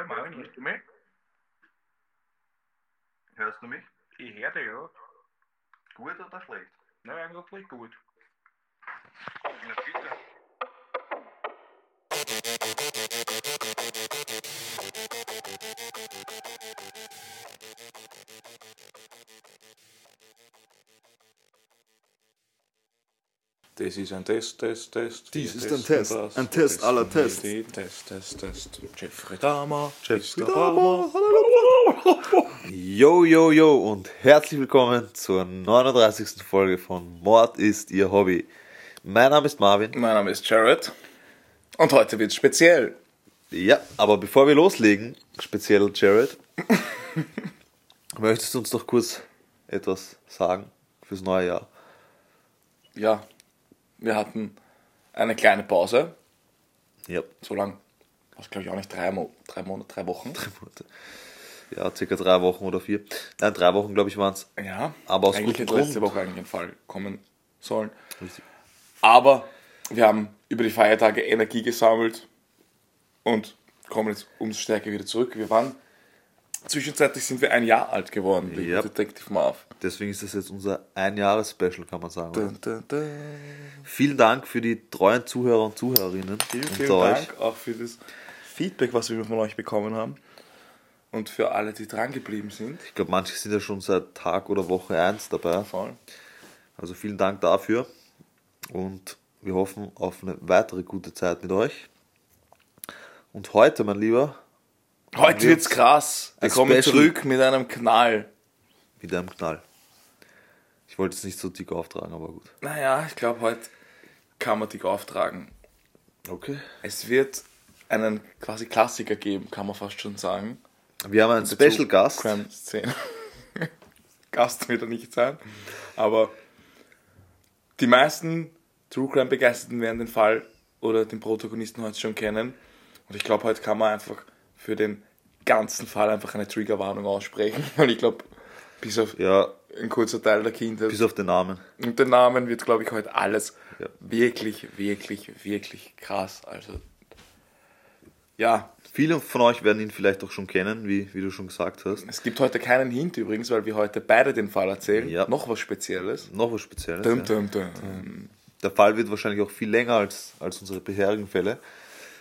Hallo Marvin, hörst du mich? Hörst du mich? Ich höre dich, ja. Gut oder schlecht? Na, eigentlich gut. Na bitte. Das ist ein Test, Test, Test. Dies ist ein Test. das. Ein Test aller Tests. Test, Test, Test. Jeffrey Dahmer. Jeffrey Dahmer. Yo, yo, yo und herzlich willkommen zur 39. Folge von Mord ist Ihr Hobby. Mein Name ist Marvin. Mein Name ist Jared. Und heute wird speziell. Ja, aber bevor wir loslegen, speziell Jared, möchtest du uns doch kurz etwas sagen fürs neue Jahr? Ja, wir hatten eine kleine Pause. Ja, So lang, was glaube ich auch nicht, drei, Mo drei Monate, drei Wochen. Monate. Ja, circa drei Wochen oder vier. Nein, drei Wochen, glaube ich, waren es. Ja, Aber aus eigentlich gutem hätte letzte. Woche eigentlich ein Fall kommen sollen. Richtig. Aber wir haben über die Feiertage Energie gesammelt und kommen jetzt umso stärker wieder zurück. Wir waren, zwischenzeitlich sind wir ein Jahr alt geworden, wegen Ja. Detective Marv. Deswegen ist das jetzt unser Ein-Jahres-Special, kann man sagen. Dun, dun, dun. Vielen Dank für die treuen Zuhörer und Zuhörerinnen Vielen, vielen euch. Dank auch für das Feedback, was wir von euch bekommen haben. Und für alle, die dran geblieben sind. Ich glaube, manche sind ja schon seit Tag oder Woche 1 dabei. Voll. Also vielen Dank dafür. Und wir hoffen auf eine weitere gute Zeit mit euch. Und heute, mein Lieber, Heute wird's krass. Wir kommen Special. zurück mit einem Knall. mit einem Knall. Ich wollte es nicht so dick auftragen, aber gut. Naja, ich glaube, heute kann man dich auftragen. Okay. Es wird einen quasi Klassiker geben, kann man fast schon sagen. Wir haben einen Special Gast. Gast wird er nicht sein. Aber die meisten True Crime Begeisterten werden den Fall oder den Protagonisten heute schon kennen. Und ich glaube, heute kann man einfach für den ganzen Fall einfach eine Triggerwarnung aussprechen. Und ich glaube, bis auf Ja, ein kurzer Teil der Kindheit bis auf den Namen. und den Namen wird, glaube ich, heute alles Ja. wirklich, wirklich, wirklich krass. Also, ja, Viele von euch werden ihn vielleicht auch schon kennen, wie, wie du schon gesagt hast. es gibt heute keinen Hint übrigens, weil wir heute beide den Fall erzählen. Ja. Noch was Spezielles. Noch was Spezielles. Dum, dum, dum. Der Fall wird wahrscheinlich auch viel länger als, als unsere bisherigen Fälle,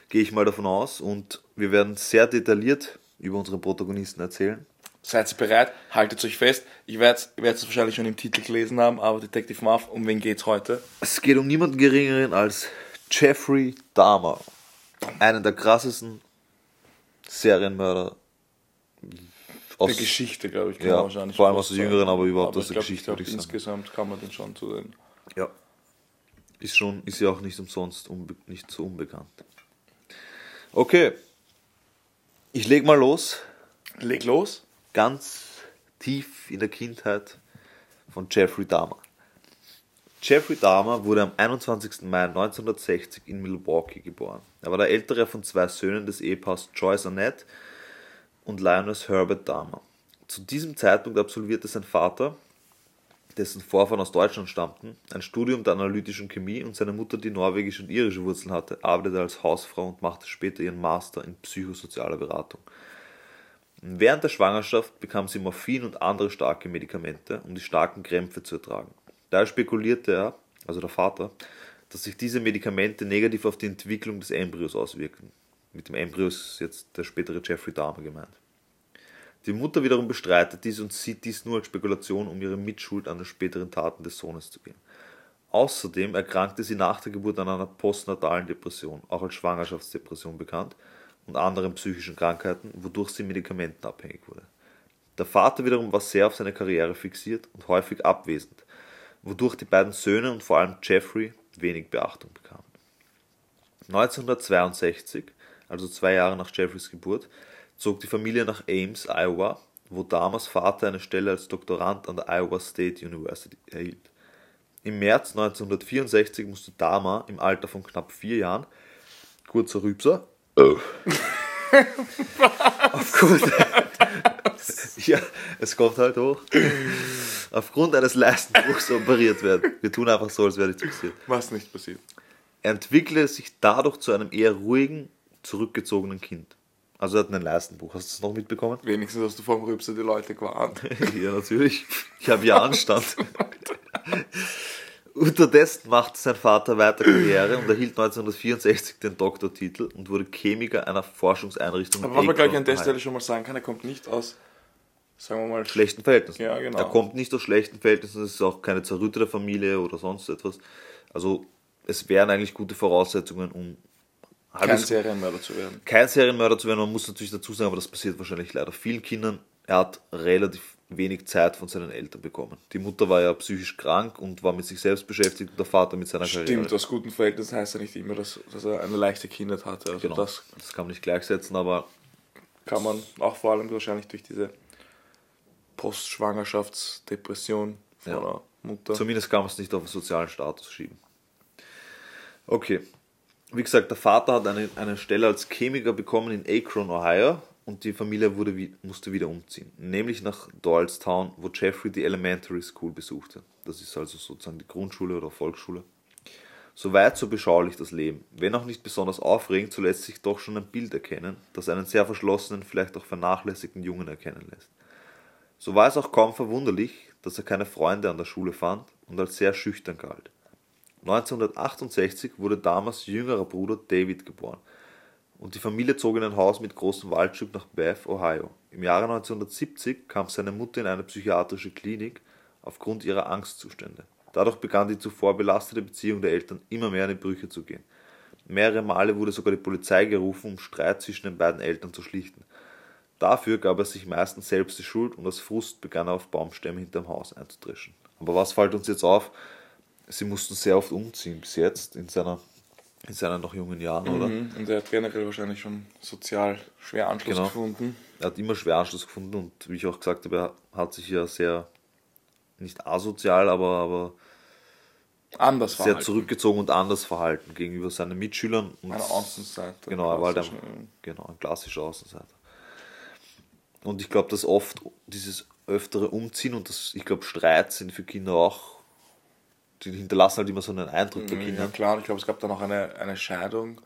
gehe ich mal davon aus. Und wir werden sehr detailliert über unsere Protagonisten erzählen. Seid ihr bereit? Haltet euch fest. Ich werde es wahrscheinlich schon im Titel gelesen haben, aber Detective Marv, um wen geht's heute? Es geht um niemanden geringeren als Jeffrey Dahmer. Einen der krassesten Serienmörder aus, Der Geschichte, glaube ich, Ja, wahrscheinlich vor allem aus der jüngeren, aber überhaupt aus der ich glaub, Geschichte, glaub, würde ich sagen. Insgesamt kann man den schon zu den. Ja. Ist schon, ist ja auch nicht umsonst unbe nicht so unbekannt. Okay. Ich leg mal los. Leg los. Ganz tief in der Kindheit von Jeffrey Dahmer. Jeffrey Dahmer wurde am 21. Mai 1960 in Milwaukee geboren. Er war der ältere von zwei Söhnen des Ehepaars Joyce Arnett und Lionel Herbert Dahmer. Zu diesem Zeitpunkt absolvierte sein Vater, dessen Vorfahren aus Deutschland stammten, ein Studium der analytischen Chemie und seine Mutter, die norwegische und irische Wurzeln hatte, arbeitete als Hausfrau und machte später ihren Master in psychosozialer Beratung. Während der Schwangerschaft bekam sie Morphin und andere starke Medikamente, um die starken Krämpfe zu ertragen. Daher spekulierte er, also der Vater, dass sich diese Medikamente negativ auf die Entwicklung des Embryos auswirken. Mit dem Embryo ist jetzt der spätere Jeffrey Dahmer gemeint. Die Mutter wiederum bestreitet dies und sieht dies nur als Spekulation, um ihre Mitschuld an den späteren Taten des Sohnes zu gehen. Außerdem erkrankte sie nach der Geburt an einer postnatalen Depression, auch als Schwangerschaftsdepression bekannt, und anderen psychischen Krankheiten, wodurch sie medikamentenabhängig wurde. Der Vater wiederum war sehr auf seine Karriere fixiert und häufig abwesend, wodurch die beiden Söhne und vor allem Jeffrey wenig Beachtung bekamen. 1962, also zwei Jahre nach Jeffreys Geburt, zog die Familie nach Ames, Iowa, wo Dahmers Vater eine Stelle als Doktorand an der Iowa State University erhielt. Im März 1964 musste Dahmer im Alter von knapp vier Jahren, kurzer Rübser, aufgrund, ja, es kommt halt hoch, aufgrund eines Leistenbruchs operiert werden. Wir tun einfach so, als wäre nichts passiert. Was nicht passiert. Er entwickelte sich dadurch zu einem eher ruhigen, zurückgezogenen Kind. Also er hat einen Leistenbruch. Hast du das noch mitbekommen? Wenigstens hast du vom Rübser die Leute gewarnt. ja, natürlich. Ich habe ja Anstand. Unterdessen machte sein Vater weiter Karriere und erhielt 1964 den Doktortitel und wurde Chemiker einer Forschungseinrichtung. Aber was man gleich an der. Stelle schon mal sagen kann, er kommt nicht aus, sagen wir mal, schlechten Verhältnissen. Ja, genau. Er kommt nicht aus schlechten Verhältnissen, es ist auch keine zerrüttete Familie oder sonst etwas. Also es wären eigentlich gute Voraussetzungen, um kein Serienmörder zu werden. kein Serienmörder zu werden. Man muss natürlich dazu sagen, aber das passiert wahrscheinlich leider vielen Kindern. Er hat relativ wenig Zeit von seinen Eltern bekommen. Die Mutter war ja psychisch krank und war mit sich selbst beschäftigt und der Vater mit seiner Stimmt, Karriere. aus guten Verhältnissen heißt ja nicht immer, dass, dass er eine leichte Kindheit hatte. Also Genau. das Das kann man nicht gleichsetzen, aber kann man auch vor allem wahrscheinlich durch diese Postschwangerschaftsdepression von Ja. der Mutter. Zumindest kann man es nicht auf den sozialen Status schieben. Okay. Wie gesagt, der Vater hat eine, eine Stelle als Chemiker bekommen in Akron, Ohio und die Familie wurde, musste wieder umziehen. Nämlich nach Doylestown, wo Jeffrey die Elementary School besuchte. Das ist also sozusagen die Grundschule oder Volksschule. Soweit so beschaulich das Leben. Wenn auch nicht besonders aufregend, so lässt sich doch schon ein Bild erkennen, das einen sehr verschlossenen, vielleicht auch vernachlässigten Jungen erkennen lässt. So war es auch kaum verwunderlich, dass er keine Freunde an der Schule fand und als sehr schüchtern galt. 1968 wurde damals jüngerer Bruder David geboren und die Familie zog in ein Haus mit großem Waldstück nach Bath, Ohio. Im Jahre 1970 kam seine Mutter in eine psychiatrische Klinik aufgrund ihrer Angstzustände. Dadurch begann die zuvor belastete Beziehung der Eltern immer mehr in die Brüche zu gehen. Mehrere Male wurde sogar die Polizei gerufen, um Streit zwischen den beiden Eltern zu schlichten. Dafür gab er sich meistens selbst die Schuld und aus Frust begann er auf Baumstämme hinterm Haus einzudreschen. Aber was fällt uns jetzt auf? Sie mussten sehr oft umziehen bis jetzt in, seiner, in seinen noch jungen Jahren, oder? Mhm. Und er hat generell wahrscheinlich schon sozial schwer Anschluss Genau. gefunden. Er hat immer schwer Anschluss gefunden und wie ich auch gesagt habe, er hat sich ja sehr, nicht asozial, aber, aber Anders sehr verhalten. zurückgezogen und anders verhalten gegenüber seinen Mitschülern. Und Eine Außenseite. Genau, er war halt ein, genau, ein klassischer Außenseiter. Und ich glaube, dass oft dieses öftere Umziehen und das, ich glaube, Streit sind für Kinder auch, die hinterlassen halt immer so einen Eindruck bei Ja, Kindern. klar, und ich glaube, es gab dann auch eine, eine Scheidung,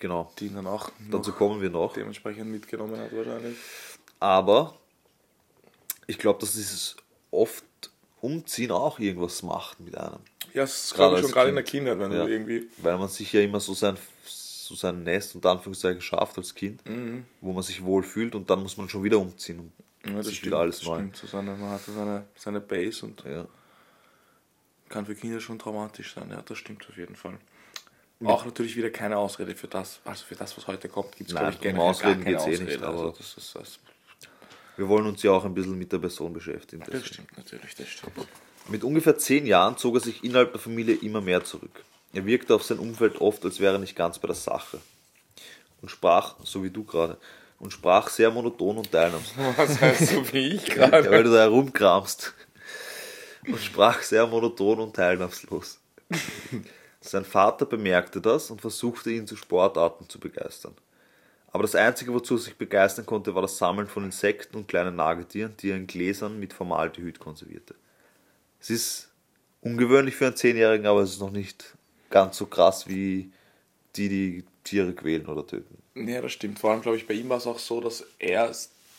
Genau, die ihn dann auch dazu kommen wir noch. dementsprechend mitgenommen hat wahrscheinlich. Aber ich glaube, dass dieses oft Umziehen auch irgendwas macht mit einem. Ja, das Gerade glaube ich schon gerade in der Kindheit, wenn Ja. du irgendwie Weil man sich ja immer so sein, so sein Nest unter Anführungszeichen schafft als Kind, wo man sich wohl fühlt und dann muss man schon wieder umziehen. Und Mhm. Ja, das stimmt, alles das neu. stimmt. So seine, man hat so seine, seine Base und Ja. Kann für Kinder schon traumatisch sein. Ja, das stimmt auf jeden Fall. Auch natürlich wieder keine Ausrede für das, also für das, was heute kommt, gibt es Nein, glaube ich um Ausreden gar keine geht's eh Ausrede. nicht, aber- also das, ist, das, Wir wollen uns ja auch ein bisschen mit der Person beschäftigen. das deswegen. stimmt natürlich, das stimmt. Mit ungefähr zehn Jahren zog er sich innerhalb der Familie immer mehr zurück. Er wirkte auf sein Umfeld oft, als wäre er nicht ganz bei der Sache. Und sprach, so wie du gerade, und sprach sehr monoton und teilnahmslos. Was heißt so wie ich Ja, gerade? weil du da herumkramst. Und sprach sehr monoton und teilnahmslos. Sein Vater bemerkte das und versuchte ihn zu Sportarten zu begeistern. Aber das Einzige, wozu er sich begeistern konnte, war das Sammeln von Insekten und kleinen Nagetieren, die er in Gläsern mit Formaldehyd konservierte. Es ist ungewöhnlich für einen Zehnjährigen, aber es ist noch nicht ganz so krass wie die, die Tiere quälen oder töten. Ja, das stimmt. Vor allem, glaube ich, bei ihm war es auch so, dass er,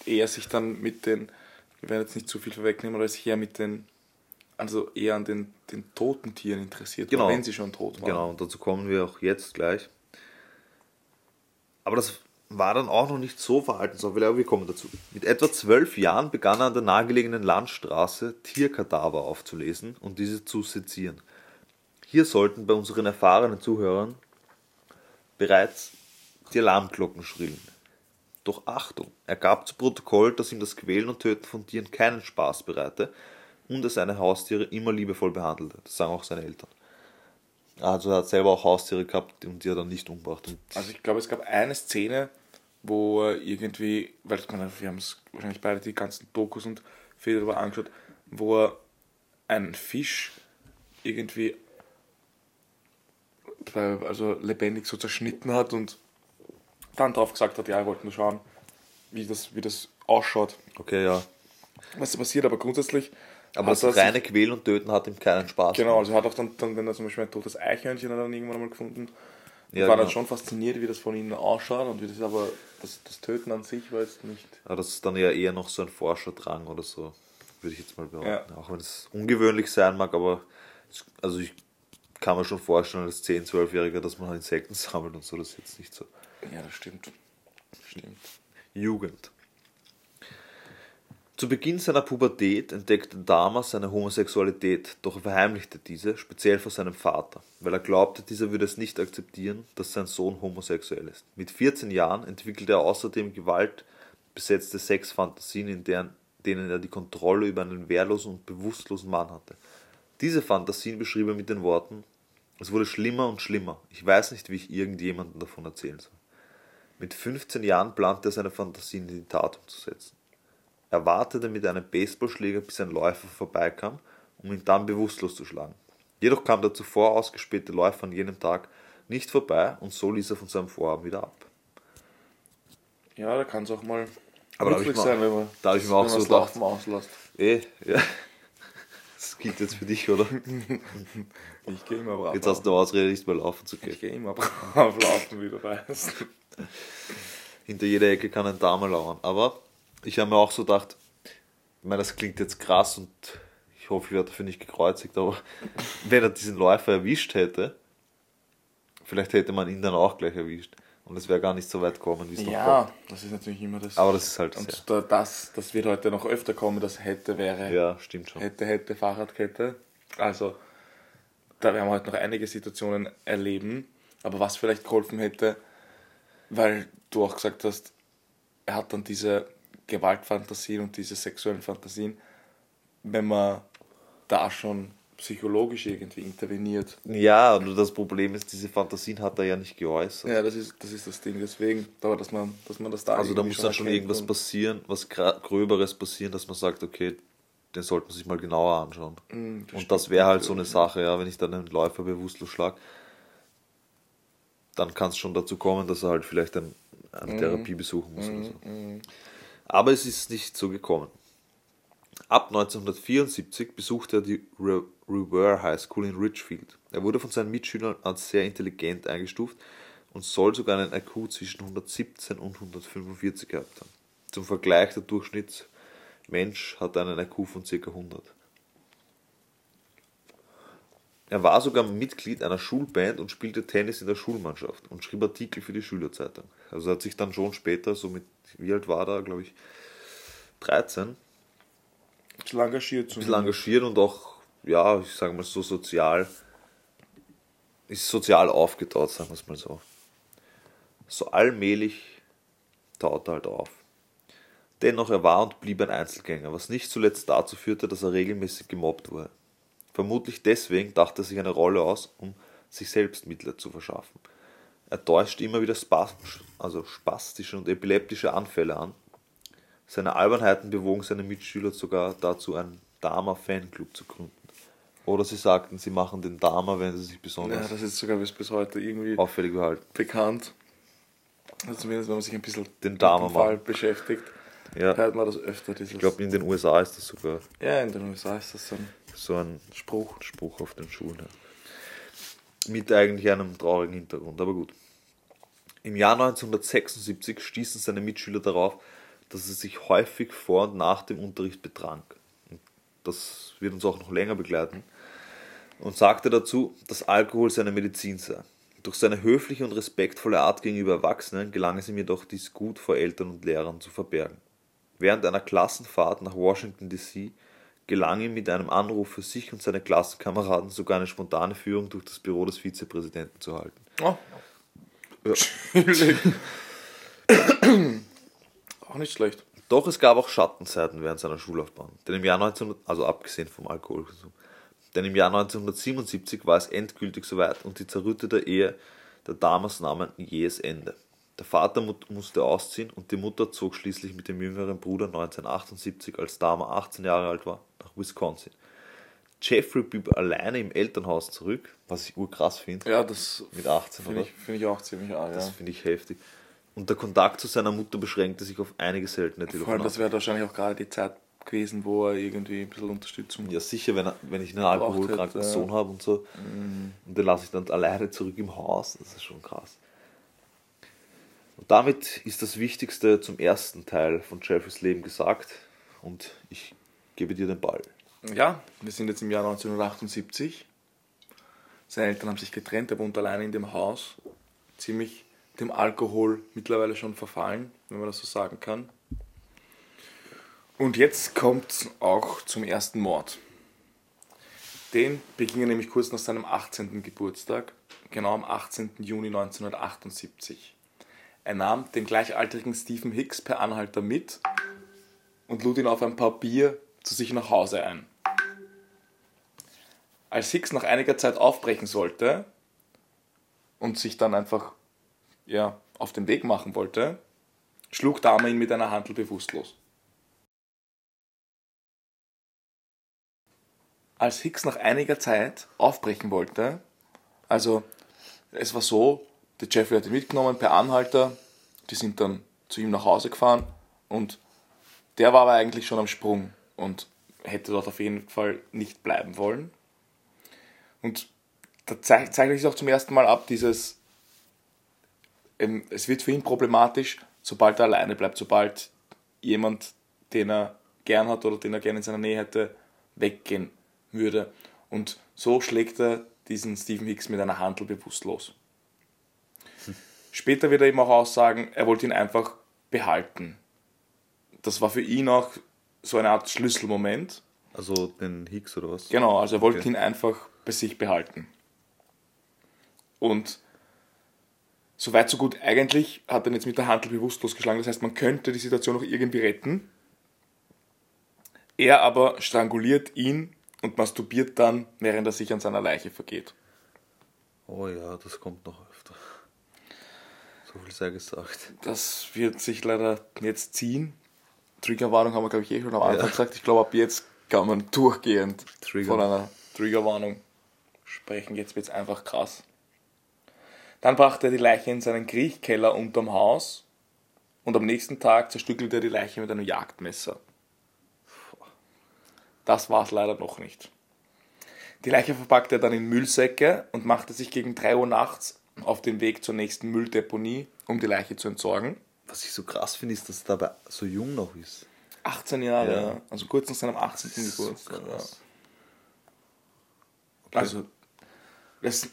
er sich dann mit den, wir werden jetzt nicht zu viel vorwegnehmen, aber sich eher mit den, also eher an den, den toten Tieren interessiert Genau. wenn sie schon tot waren. Genau, und dazu kommen wir auch jetzt gleich. Aber das war dann auch noch nicht so verhaltensauffällig, aber wir kommen dazu. Mit etwa zwölf Jahren begann er an der nahegelegenen Landstraße Tierkadaver aufzulesen und diese zu sezieren. Hier sollten bei unseren erfahrenen Zuhörern bereits die Alarmglocken schrillen. Doch Achtung, er gab zu Protokoll, dass ihm das Quälen und Töten von Tieren keinen Spaß bereite und er seine Haustiere immer liebevoll behandelte. Das sagen auch seine Eltern. Also er hat selber auch Haustiere gehabt und die er dann nicht umgebracht. Und Also ich glaube, es gab eine Szene, wo er irgendwie, weil wir haben es wahrscheinlich beide die ganzen Dokus und Filme darüber angeschaut, wo er einen Fisch irgendwie also lebendig so zerschnitten hat und dann drauf gesagt hat, ja, er wollte nur schauen, wie das, wie das ausschaut. okay, ja. Was passiert, aber grundsätzlich. Aber das sich- reine Quälen und Töten hat ihm keinen Spaß. Genau, also hat auch dann, dann wenn er zum Beispiel ein totes Eichhörnchen hat er dann irgendwann mal gefunden. Und Ja, war genau. dann schon fasziniert, wie das von ihnen ausschaut und wie das aber das, das Töten an sich war jetzt nicht. Aber das ist dann ja eher noch so ein Forscherdrang oder so, würde ich jetzt mal behaupten. Auch wenn es ungewöhnlich sein mag, aber es- also ich kann mir schon vorstellen, als 10-, 12-Jähriger, dass man Insekten sammelt und so, das ist jetzt nicht so. Ja, das stimmt. Stimmt. Jugend. Zu Beginn seiner Pubertät entdeckte Dahmer seine Homosexualität, doch er verheimlichte diese, speziell vor seinem Vater, weil er glaubte, dieser würde es nicht akzeptieren, dass sein Sohn homosexuell ist. Mit 14 Jahren entwickelte er außerdem gewaltbesetzte Sexfantasien, in deren, denen er die Kontrolle über einen wehrlosen und bewusstlosen Mann hatte. Diese Fantasien beschrieb er mit den Worten, es wurde schlimmer und schlimmer, ich weiß nicht, wie ich irgendjemandem davon erzählen soll. Mit 15 Jahren plante er seine Fantasien in die Tat umzusetzen. Er wartete mit einem Baseballschläger, bis ein Läufer vorbeikam, um ihn dann bewusstlos zu schlagen. Jedoch kam der zuvor ausgespähte Läufer an jenem Tag nicht vorbei und so ließ er von seinem Vorhaben wieder ab. Ja, da kann es auch mal Aber da hab ich mal- sein, wenn man, da hab ich mir auch so gedacht. Laufen auslässt. Eh, ja. Das gilt jetzt für dich, oder? Ich gehe immer brav Jetzt hast du eine Ausrede, nicht mehr laufen zu gehen. Ich gehe immer brav laufen, wie du weißt. Hinter jeder Ecke kann ein Dame lauern. Aber ich habe mir auch so gedacht, ich meine, das klingt jetzt krass und ich hoffe, ich werde dafür nicht gekreuzigt, aber wenn er diesen Läufer erwischt hätte, vielleicht hätte man ihn dann auch gleich erwischt. Und es wäre gar nicht so weit gekommen, wie es noch Ja, kommt. das ist natürlich immer das. Aber das ist halt und sehr. da, das, das wird heute noch öfter kommen, das hätte, wäre, Ja, stimmt schon. hätte, hätte, Fahrradkette. Also, da werden wir heute noch einige Situationen erleben. Aber was vielleicht geholfen hätte, weil du auch gesagt hast, er hat dann diese Gewaltfantasien und diese sexuellen Fantasien, wenn man da schon psychologisch irgendwie interveniert. Ja, nur das Problem ist, diese Fantasien hat er ja nicht geäußert. Ja, das ist das, ist das Ding. Deswegen, aber dass man, dass man das da also da muss dann schon irgendwas und- passieren, was Gröberes passieren, dass man sagt, okay, den sollte man sich mal genauer anschauen. Mm, das Und das wäre halt so eine. Sache, ja, wenn ich dann einen Läufer bewusstlos schlag, dann kann es schon dazu kommen, dass er halt vielleicht ein, eine Therapie besuchen muss oder so. Aber es ist nicht so gekommen. Ab 1974 besuchte er die Re Revere High School in Richfield. Er wurde von seinen Mitschülern als sehr intelligent eingestuft und soll sogar einen IQ zwischen 117 und 145 gehabt haben. Zum Vergleich, der Durchschnittsmensch hat einen IQ von ca. 100. Er war sogar Mitglied einer Schulband und spielte Tennis in der Schulmannschaft und schrieb Artikel für die Schülerzeitung. Also er hat sich dann schon später, so mit, wie alt war er, glaube ich, 13, ein Ein bisschen engagiert zu bisschen engagiert und auch, ja, ich sage mal so sozial, ist sozial aufgetaut, sagen wir es mal so. So allmählich taut er halt auf. Dennoch, er war und blieb ein Einzelgänger, was nicht zuletzt dazu führte, dass er regelmäßig gemobbt wurde. Vermutlich deswegen dachte er sich eine Rolle aus, um sich selbst Mitleid zu verschaffen. Er täuschte immer wieder spas also spastische und epileptische Anfälle an. Seine Albernheiten bewogen seine Mitschüler sogar dazu, einen Dama-Fanclub zu gründen. Oder sie sagten, sie machen den Dama, wenn sie sich Ja, besonders das ist sogar bis, bis heute irgendwie auffällig behalten. bekannt. Also zumindest wenn man sich ein bisschen Den mit Dama dem Fall beschäftigt, Ja, hört man das öfter. Dieses, ich glaube, in den USA ist das sogar ja, in den USA ist das so ein so ein Spruch. Spruch auf den Schulen. Ja. Mit eigentlich einem traurigen Hintergrund, aber gut. Im Jahr 1976 stießen seine Mitschüler darauf, dass er sich häufig vor und nach dem Unterricht betrank. Das wird uns auch noch länger begleiten. Und sagte dazu, dass Alkohol seine Medizin sei. Durch seine höfliche und respektvolle Art gegenüber Erwachsenen gelang es ihm jedoch, dies gut vor Eltern und Lehrern zu verbergen. Während einer Klassenfahrt nach Washington DC gelang ihm mit einem Anruf für sich und seine Klassenkameraden sogar eine spontane Führung durch das Büro des Vizepräsidenten zu halten. Oh. Ja. Auch nicht schlecht. Doch es gab auch Schattenseiten während seiner Schullaufbahn. Denn im Jahr 1900, also abgesehen vom Alkoholkonsum, denn im Jahr 1977 war es endgültig soweit und die zerrüttete Ehe der Damas nahm ein jähes Ende. Der Vater mu- musste ausziehen und die Mutter zog schließlich mit dem jüngeren Bruder 1978, als Dama 18 Jahre alt war, nach Wisconsin. Jeffrey blieb alleine im Elternhaus zurück, was ich urkrass finde. Ja, das Mit 18, finde ich, find ich auch ziemlich arg. Das Ja. finde ich heftig. Und der Kontakt zu seiner Mutter beschränkte sich auf einige seltene Vor allem, Telefonate. das wäre wahrscheinlich auch gerade die Zeit gewesen, wo er irgendwie ein bisschen Unterstützung Ja, sicher, wenn, er- wenn ich einen alkoholkranken hätte, ja. Sohn habe und so. Und den lasse ich dann alleine zurück im Haus. Das ist schon krass. Damit ist das Wichtigste zum ersten Teil von Jeffreys Leben gesagt und ich gebe dir den Ball. Ja, wir sind jetzt im Jahr 1978. Seine Eltern haben sich getrennt, er wohnt alleine in dem Haus. Ziemlich dem Alkohol mittlerweile schon verfallen, wenn man das so sagen kann. Und jetzt kommt es auch zum ersten Mord. Den beging er nämlich kurz nach seinem 18. Geburtstag, genau am 18. Juni 1978. Er nahm den gleichaltrigen Stephen Hicks per Anhalter mit und lud ihn auf ein paar Bier zu sich nach Hause ein. Als Hicks nach einiger Zeit aufbrechen sollte und sich dann einfach ja, auf den Weg machen wollte, schlug Dahmer ihn mit einer Handel bewusstlos. Als Hicks nach einiger Zeit aufbrechen wollte, also es war so, der Jeffrey hat ihn mitgenommen per Anhalter, die sind dann zu ihm nach Hause gefahren und der war aber eigentlich schon am Sprung und hätte dort auf jeden Fall nicht bleiben wollen. Und da zeigt, zeichnet sich auch zum ersten Mal ab, dieses, ähm, es wird für ihn problematisch, sobald er alleine bleibt, sobald jemand, den er gern hat oder den er gerne in seiner Nähe hätte, weggehen würde. Und so schlägt er diesen Stephen Hicks mit einer Handel bewusstlos. Später wird er eben auch aussagen, er wollte ihn einfach behalten. Das war für ihn auch so eine Art Schlüsselmoment. Also den Hicks oder was? Genau, also er wollte Okay. ihn einfach bei sich behalten. Und soweit so gut. Eigentlich hat er jetzt mit der Handel bewusstlos geschlagen. Das heißt, man könnte die Situation noch irgendwie retten. Er aber stranguliert ihn und masturbiert dann, während er sich an seiner Leiche vergeht. Oh ja, das kommt noch öfter. So viel sei gesagt. Das wird sich leider jetzt ziehen. Triggerwarnung haben wir, glaube ich, eh schon am Anfang Ja. gesagt. Ich glaube, ab jetzt kann man durchgehend Trigger. von einer Triggerwarnung sprechen. Jetzt wird es einfach krass. Dann brachte er die Leiche in seinen Kriechkeller unterm Haus und am nächsten Tag zerstückelte er die Leiche mit einem Jagdmesser. Das war es leider noch nicht. Die Leiche verpackte er dann in Müllsäcke und machte sich gegen 3 Uhr nachts auf den Weg zur nächsten Mülldeponie, um die Leiche zu entsorgen. Was ich so krass finde, ist, dass er dabei so jung noch ist. 18 Jahre, Ja. also kurz nach seinem 18. So Geburtstag. Ja. krass. Also, das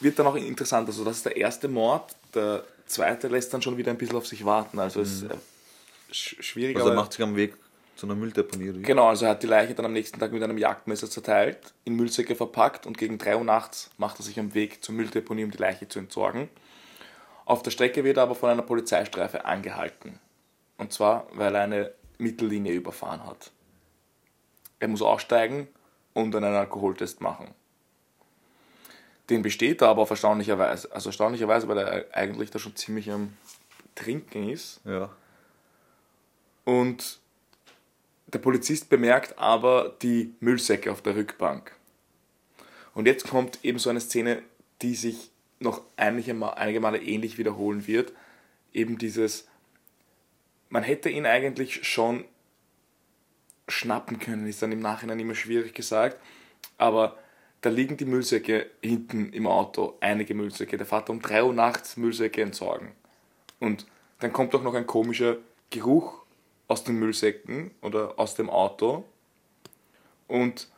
wird dann auch interessant. Also, das ist der erste Mord. Der zweite lässt dann schon wieder ein bisschen auf sich warten. Also, es ist äh, sch- schwierig. Also er macht sich am Weg zu einer Mülldeponie. oder wie? Genau, also er hat die Leiche dann am nächsten Tag mit einem Jagdmesser zerteilt, in Müllsäcke verpackt und gegen 3 Uhr nachts macht er sich am Weg zur Mülldeponie, um die Leiche zu entsorgen. Auf der Strecke wird er aber von einer Polizeistreife angehalten. Und zwar, weil er eine Mittellinie überfahren hat. Er muss aussteigen und einen Alkoholtest machen. Den besteht er aber auf erstaunlicherweise. Also erstaunlicherweise, weil er eigentlich da schon ziemlich am Trinken ist. Ja. Und der Polizist bemerkt aber die Müllsäcke auf der Rückbank. Und jetzt kommt eben so eine Szene, die sich noch einige, Ma- einige Male ähnlich wiederholen wird. Eben dieses, man hätte ihn eigentlich schon schnappen können, ist dann im Nachhinein immer schwierig gesagt. Aber da liegen die Müllsäcke hinten im Auto, einige Müllsäcke. Der Vater um 3 Uhr nachts Müllsäcke entsorgen. Und dann kommt auch noch ein komischer Geruch aus den Müllsäcken oder aus dem Auto. Und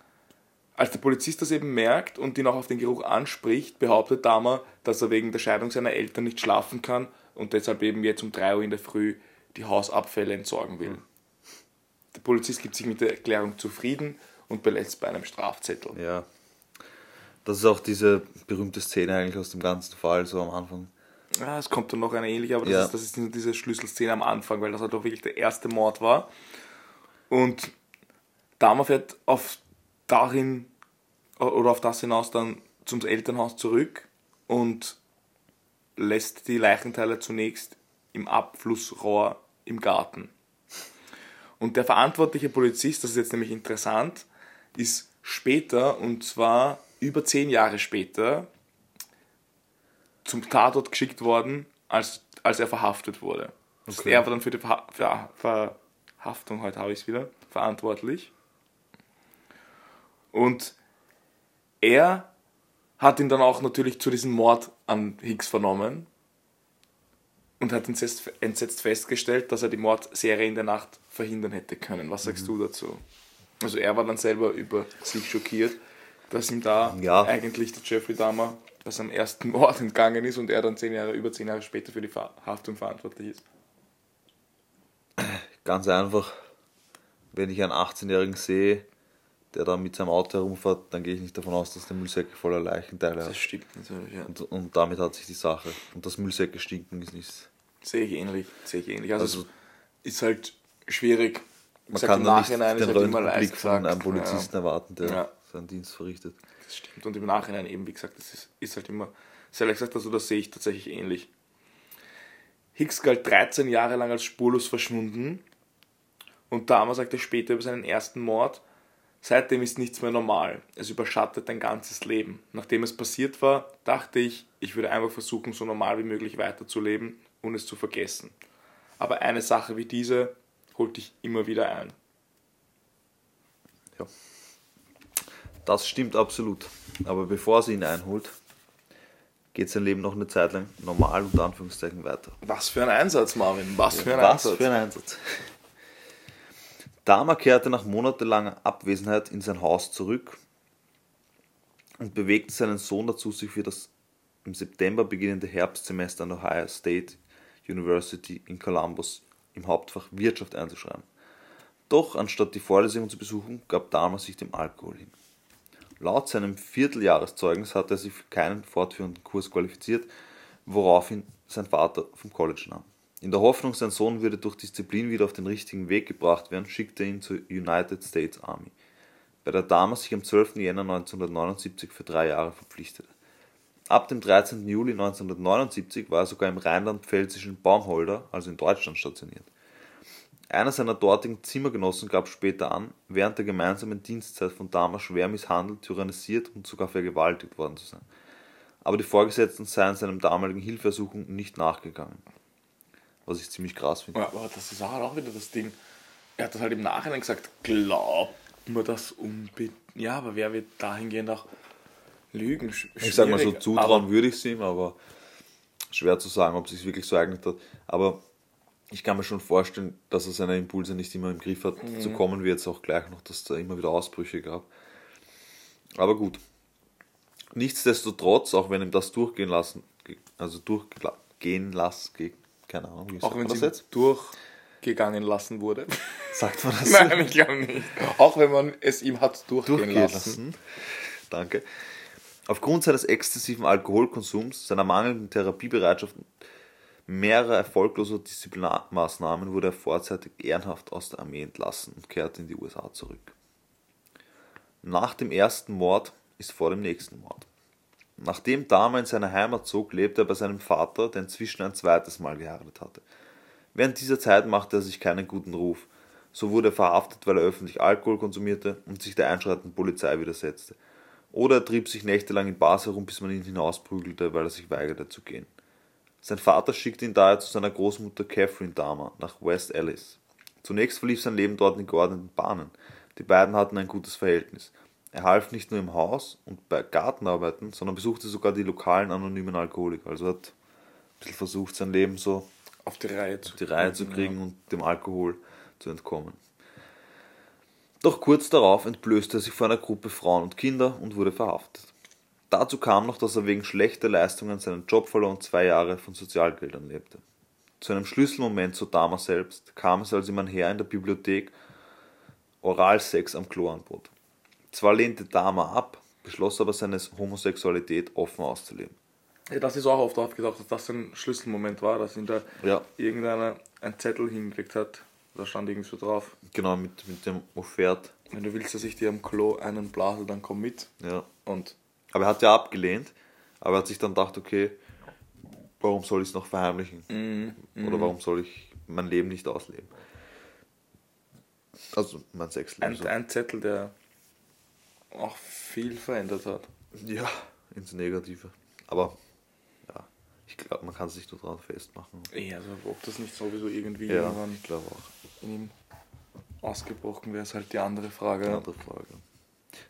als der Polizist das eben merkt und ihn auch auf den Geruch anspricht, behauptet Dahmer, dass er wegen der Scheidung seiner Eltern nicht schlafen kann und deshalb eben jetzt um 3 Uhr in der Früh die Hausabfälle entsorgen will. Der Polizist gibt sich mit der Erklärung zufrieden und belässt bei einem Strafzettel. Ja. Das ist auch diese berühmte Szene eigentlich aus dem ganzen Fall, so am Anfang. Ja, es kommt dann noch eine ähnliche, aber das, Ja. ist, das ist nur diese Schlüsselszene am Anfang, weil das halt auch wirklich der erste Mord war. Und Dahmer fährt auf dahin oder auf das hinaus dann zum Elternhaus zurück und lässt die Leichenteile zunächst im Abflussrohr im Garten. Und der verantwortliche Polizist, das ist jetzt nämlich interessant, ist später, und zwar über zehn Jahre später, zum Tatort geschickt worden, als, als er verhaftet wurde. Heißt, Okay. Er war dann für die Verha Ver Verhaftung, heute habe ich es wieder, verantwortlich. Und er hat ihn dann auch natürlich zu diesem Mord an Hicks vernommen. und hat entsetzt, entsetzt festgestellt, dass er die Mordserie in der Nacht verhindern hätte können. Was sagst du dazu? Also er war dann selber über sich schockiert, dass ihm da Ja. eigentlich der Jeffrey Dahmer bei seinem ersten Mord entgangen ist und er dann zehn Jahre, über zehn Jahre später für die Ver- Haftung verantwortlich ist. Ganz einfach, wenn ich einen 18-Jährigen sehe, der da mit seinem Auto herumfährt, dann gehe ich nicht davon aus, dass der Müllsäcke voller Leichenteile Das hat. stimmt natürlich, ja. Und, und damit hat sich die Sache. Und das Müllsäcke stinken ist nicht. Sehe ich ähnlich, sehe ich ähnlich. Also, Also- es ist halt schwierig. Man Gesagt, kann im nicht Nachhinein ist den halt Röntgenblick von gesagt. einem Polizisten erwarten, der Ja. Seinen Dienst verrichtet. Das stimmt. Und im Nachhinein eben, wie gesagt, das ist, ist halt immer sehr leicht gesagt, also das sehe ich tatsächlich ähnlich. Hicks galt 13 Jahre lang als spurlos verschwunden und Dahmer sagte später über seinen ersten Mord, seitdem ist nichts mehr normal. Es überschattet dein ganzes Leben. Nachdem es passiert war, dachte ich, ich würde einfach versuchen, so normal wie möglich weiterzuleben und es zu vergessen. Aber eine Sache wie diese holt dich immer wieder ein. Ja. Das stimmt absolut. Aber bevor sie ihn einholt, geht sein Leben noch eine Zeit lang normal unter Anführungszeichen weiter. Was für ein Einsatz, Marvin. Was für ein Was Einsatz. für ein Einsatz. Dahmer kehrte nach monatelanger Abwesenheit in sein Haus zurück und bewegte seinen Sohn dazu, sich für das im September beginnende Herbstsemester an der Ohio State University in Columbus im Hauptfach Wirtschaft einzuschreiben. Doch anstatt die Vorlesungen zu besuchen, gab Dahmer sich dem Alkohol hin. Laut seinem Vierteljahreszeugnis hatte er sich für keinen fortführenden Kurs qualifiziert, woraufhin sein Vater vom College nahm. In der Hoffnung, sein Sohn würde durch Disziplin wieder auf den richtigen Weg gebracht werden, schickte er ihn zur United States Army, bei der Dahmer sich am 12. Jänner 1979 für drei Jahre verpflichtete. Ab dem 13. Juli 1979 war er sogar im rheinland-pfälzischen Baumholder, also in Deutschland, stationiert. Einer seiner dortigen Zimmergenossen gab später an, während der gemeinsamen Dienstzeit von Dahmer schwer misshandelt, tyrannisiert und sogar vergewaltigt worden zu sein. Aber die Vorgesetzten seien seinem damaligen Hilfeersuchung nicht nachgegangen. Was ich ziemlich krass finde. Ja, aber das ist auch auch wieder das Ding. Er hat das halt im Nachhinein gesagt, glaubt man das unbedingt. Ja, aber wer wird dahingehend auch lügen? Sch- Ich sag mal so, schwierig. zutrauen Aber würde ich es ihm, aber schwer zu sagen, ob es sich wirklich so eignet hat. Aber ich kann mir schon vorstellen, dass er seine Impulse nicht immer im Griff hat. Mhm. So kommen wir jetzt auch gleich noch, dass es da immer wieder Ausbrüche gab. Aber gut. Nichtsdestotrotz, auch wenn ihm das durchgehen lassen, also durchgehen lassen, keine Ahnung, wie Auch wenn das jetzt? durchgegangen lassen wurde. Sagt man das Nein, ich glaube nicht. Auch wenn man es ihm hat durchgehen, durchgehen lassen. lassen. Danke. Aufgrund seines exzessiven Alkoholkonsums, seiner mangelnden Therapiebereitschaft und mehrerer erfolgloser Disziplinarmaßnahmen wurde er vorzeitig ehrenhaft aus der Armee entlassen und kehrte in die USA zurück. Nach dem ersten Mord ist vor dem nächsten Mord. Nachdem Dahmer in seine Heimat zog, lebte er bei seinem Vater, der inzwischen ein zweites Mal geheiratet hatte. Während dieser Zeit machte er sich keinen guten Ruf. So wurde er verhaftet, weil er öffentlich Alkohol konsumierte und sich der einschreitenden Polizei widersetzte. Oder er trieb sich nächtelang in Bars herum, bis man ihn hinausprügelte, weil er sich weigerte zu gehen. Sein Vater schickte ihn daher zu seiner Großmutter Catherine Dahmer nach West Alice. Zunächst verlief sein Leben dort in geordneten Bahnen. Die beiden hatten ein gutes Verhältnis. Er half nicht nur im Haus und bei Gartenarbeiten, sondern besuchte sogar die lokalen anonymen Alkoholiker. Also hat ein bisschen versucht, sein Leben so Auf die Reihe zu die Reihe zu kriegen und dem Alkohol zu entkommen. Doch kurz darauf entblößte er sich vor einer Gruppe Frauen und Kinder und wurde verhaftet. Dazu kam noch, dass er wegen schlechter Leistungen seinen Job verlor und zwei Jahre von Sozialgeldern lebte. Zu einem Schlüsselmoment zu Dahmer selbst kam es, als ihm ein Herr in der Bibliothek Oralsex am Klo anbot. Zwar lehnte Dahmer ab, beschloss aber seine Homosexualität offen auszuleben. Ja, das ist auch oft aufgetaucht, dass das ein Schlüsselmoment war, dass ihn da Ja. irgendeiner einen Zettel hingelegt hat. Da stand irgendwie so drauf. Genau, mit, mit dem Offert. Wenn du willst, dass ich dir am Klo einen blase, dann komm mit. Ja. Und Aber er hat ja abgelehnt, aber er hat sich dann gedacht, okay, warum soll ich es noch verheimlichen? Oder warum soll ich mein Leben nicht ausleben? Also mein Sexleben. ein, So. ein Zettel, der auch viel verändert hat. Ja, ins Negative. Aber ja, ich glaube, man kann es nicht nur dran festmachen. Eh, also ob das nicht sowieso irgendwie Ja, irgendwann ich glaube auch. in ihm ausgebrochen wäre, ist halt die andere Frage. Eine andere Frage.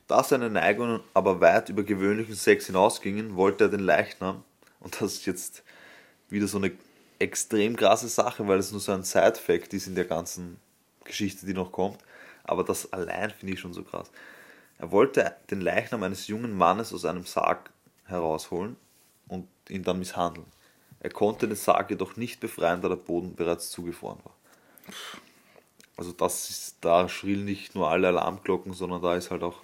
Da seine Neigungen aber weit über gewöhnlichen Sex hinausgingen, wollte er den Leichnam, und das ist jetzt wieder so eine extrem krasse Sache, weil es nur so ein Side-Fact ist in der ganzen Geschichte, die noch kommt. Aber das allein finde ich schon so krass. Er wollte den Leichnam eines jungen Mannes aus einem Sarg herausholen und ihn dann misshandeln. Er konnte den Sarg jedoch nicht befreien, da der Boden bereits zugefroren war. Also das ist, da schrillen nicht nur alle Alarmglocken, sondern da ist halt auch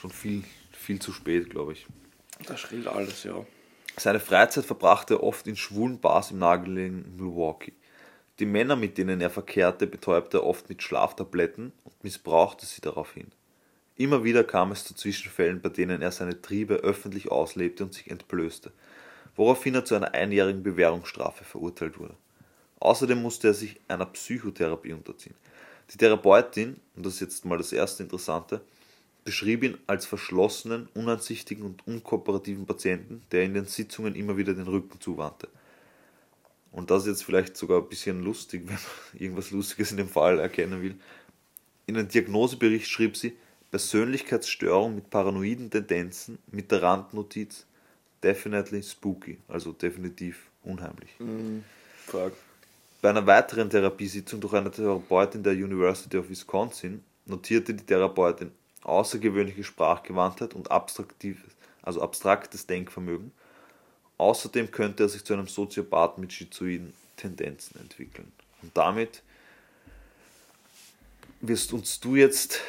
schon viel, viel zu spät, glaube ich. Das schrillt alles, ja. Seine Freizeit verbrachte er oft in schwulen Bars im nahegelegenen Milwaukee. Die Männer, mit denen er verkehrte, betäubte er oft mit Schlaftabletten und missbrauchte sie daraufhin. Immer wieder kam es zu Zwischenfällen, bei denen er seine Triebe öffentlich auslebte und sich entblößte, woraufhin er zu einer einjährigen Bewährungsstrafe verurteilt wurde. Außerdem musste er sich einer Psychotherapie unterziehen. Die Therapeutin, und das ist jetzt mal das erste Interessante, beschrieb ihn als verschlossenen, uneinsichtigen und unkooperativen Patienten, der in den Sitzungen immer wieder den Rücken zuwandte. Und das ist jetzt vielleicht sogar ein bisschen lustig, wenn man irgendwas Lustiges in dem Fall erkennen will. In einem Diagnosebericht schrieb sie Persönlichkeitsstörung mit paranoiden Tendenzen mit der Randnotiz definitely spooky, also definitiv unheimlich. Frag. Bei einer weiteren Therapiesitzung durch eine Therapeutin der University of Wisconsin notierte die Therapeutin außergewöhnliche Sprachgewandtheit und abstraktives, also abstraktes Denkvermögen. Außerdem könnte er sich zu einem Soziopathen mit schizoiden Tendenzen entwickeln. Und damit wirst uns du jetzt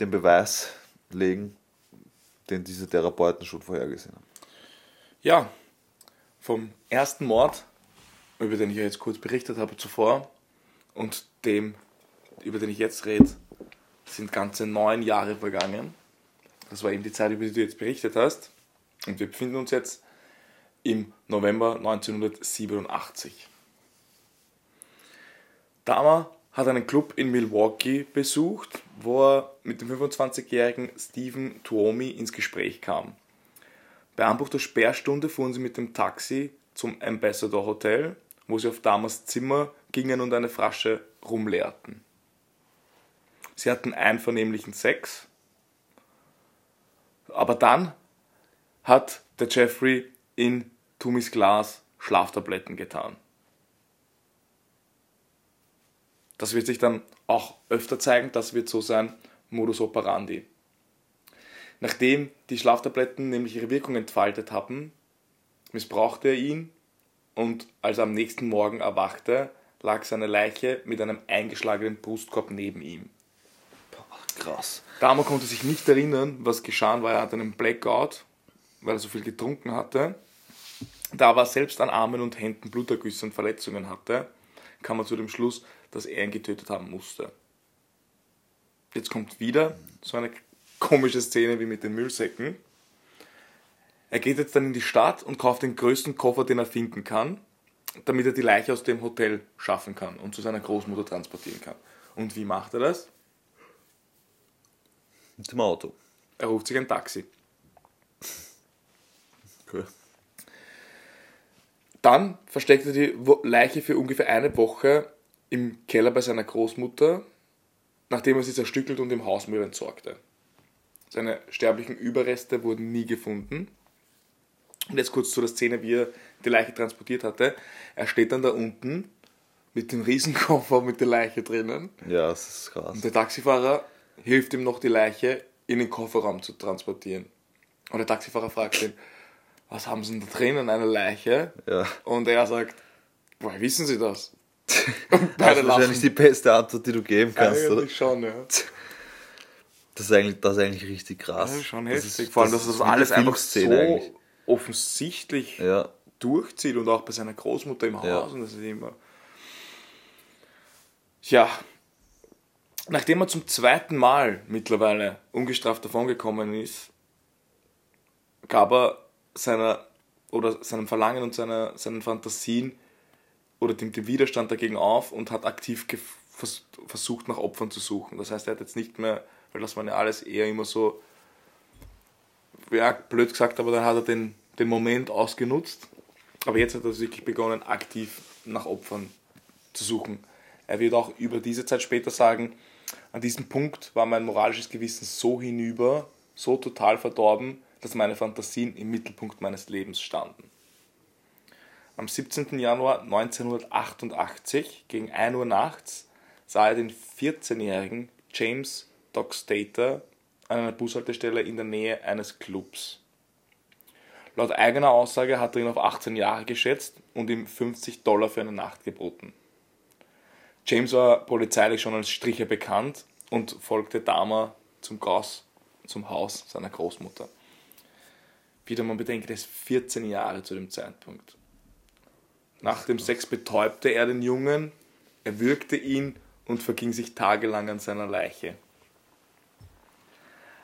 den Beweis legen, den diese Therapeuten schon vorhergesehen haben. Ja, vom ersten Mord, über den ich ja jetzt kurz berichtet habe zuvor, und dem, über den ich jetzt rede, sind ganze neun Jahre vergangen. Das war eben die Zeit, über die du jetzt berichtet hast. Und wir befinden uns jetzt im November 1987. Dahmer hat einen Club in Milwaukee besucht, wo er mit dem 25-jährigen Stephen Tuomi ins Gespräch kam. Bei Anbruch der Sperrstunde fuhren sie mit dem Taxi zum Ambassador Hotel, wo sie auf Dahmers Zimmer gingen und eine Flasche rumleerten. Sie hatten einvernehmlichen Sex, aber dann hat der Jeffrey in Tumis Glas Schlaftabletten getan. Das wird sich dann auch öfter zeigen, das wird so sein Modus operandi. Nachdem die Schlaftabletten nämlich ihre Wirkung entfaltet haben, missbrauchte er ihn und als er am nächsten Morgen erwachte, lag seine Leiche mit einem eingeschlagenen Brustkorb neben ihm. Krass. Dahmer konnte sich nicht erinnern, was geschah war. Er hatte einen Blackout, weil er so viel getrunken hatte. Da er selbst an Armen und Händen Blutergüsse und Verletzungen hatte, kam er zu dem Schluss, dass er ihn getötet haben musste. Jetzt kommt wieder so eine komische Szene wie mit den Müllsäcken. Er geht jetzt dann in die Stadt und kauft den größten Koffer, den er finden kann, damit er die Leiche aus dem Hotel schaffen kann und zu seiner Großmutter transportieren kann. Und wie macht er das? Mit dem Auto. Er ruft sich ein Taxi. Cool. Dann versteckt er die Leiche für ungefähr eine Woche im Keller bei seiner Großmutter, nachdem er sie zerstückelt und im Hausmüll entsorgte. Seine sterblichen Überreste wurden nie gefunden. Und jetzt kurz zu der Szene, wie er die Leiche transportiert hatte. Er steht dann da unten mit dem Riesenkoffer mit der Leiche drinnen. Ja, das ist krass. Und der Taxifahrer hilft ihm noch, die Leiche in den Kofferraum zu transportieren. Und der Taxifahrer fragt ihn, was haben Sie denn da drinnen, eine Leiche? Ja. Und er sagt, woher wissen Sie das? Und Das beide ist wahrscheinlich die beste Antwort, die du geben kannst, oder? Eigentlich schon, ja. Das ist eigentlich, das ist eigentlich richtig krass. Das ist schon Das heftig. ist- Vor allem, dass das das alles einfach so eigentlich. offensichtlich Ja, durchzieht und auch bei seiner Großmutter im Haus. Ja. Und das ist immer. Ja. Nachdem er zum zweiten Mal mittlerweile ungestraft davongekommen ist, gab er seiner oder seinem Verlangen und seiner, seinen Fantasien oder dem, dem Widerstand dagegen auf und hat aktiv vers versucht, nach Opfern zu suchen. Das heißt, er hat jetzt nicht mehr, weil das waren ja alles eher immer so, ja, blöd gesagt, aber dann hat er den, den Moment ausgenutzt. Aber jetzt hat er wirklich begonnen, aktiv nach Opfern zu suchen. Er wird auch über diese Zeit später sagen, an diesem Punkt war mein moralisches Gewissen so hinüber, so total verdorben, dass meine Fantasien im Mittelpunkt meines Lebens standen. Am 17. Januar 1988 gegen 1 Uhr nachts sah er den 14-jährigen James Doc Stater an einer Bushaltestelle in der Nähe eines Clubs. Laut eigener Aussage hat er ihn auf 18 Jahre geschätzt und ihm 50 Dollar für eine Nacht geboten. James war polizeilich schon als Stricher bekannt und folgte Dahmer zum, Gaus, zum Haus seiner Großmutter. Wieder man bedenkt, er ist 14 Jahre zu dem Zeitpunkt. Nach dem Sex betäubte er den Jungen, erwürgte ihn und verging sich tagelang an seiner Leiche.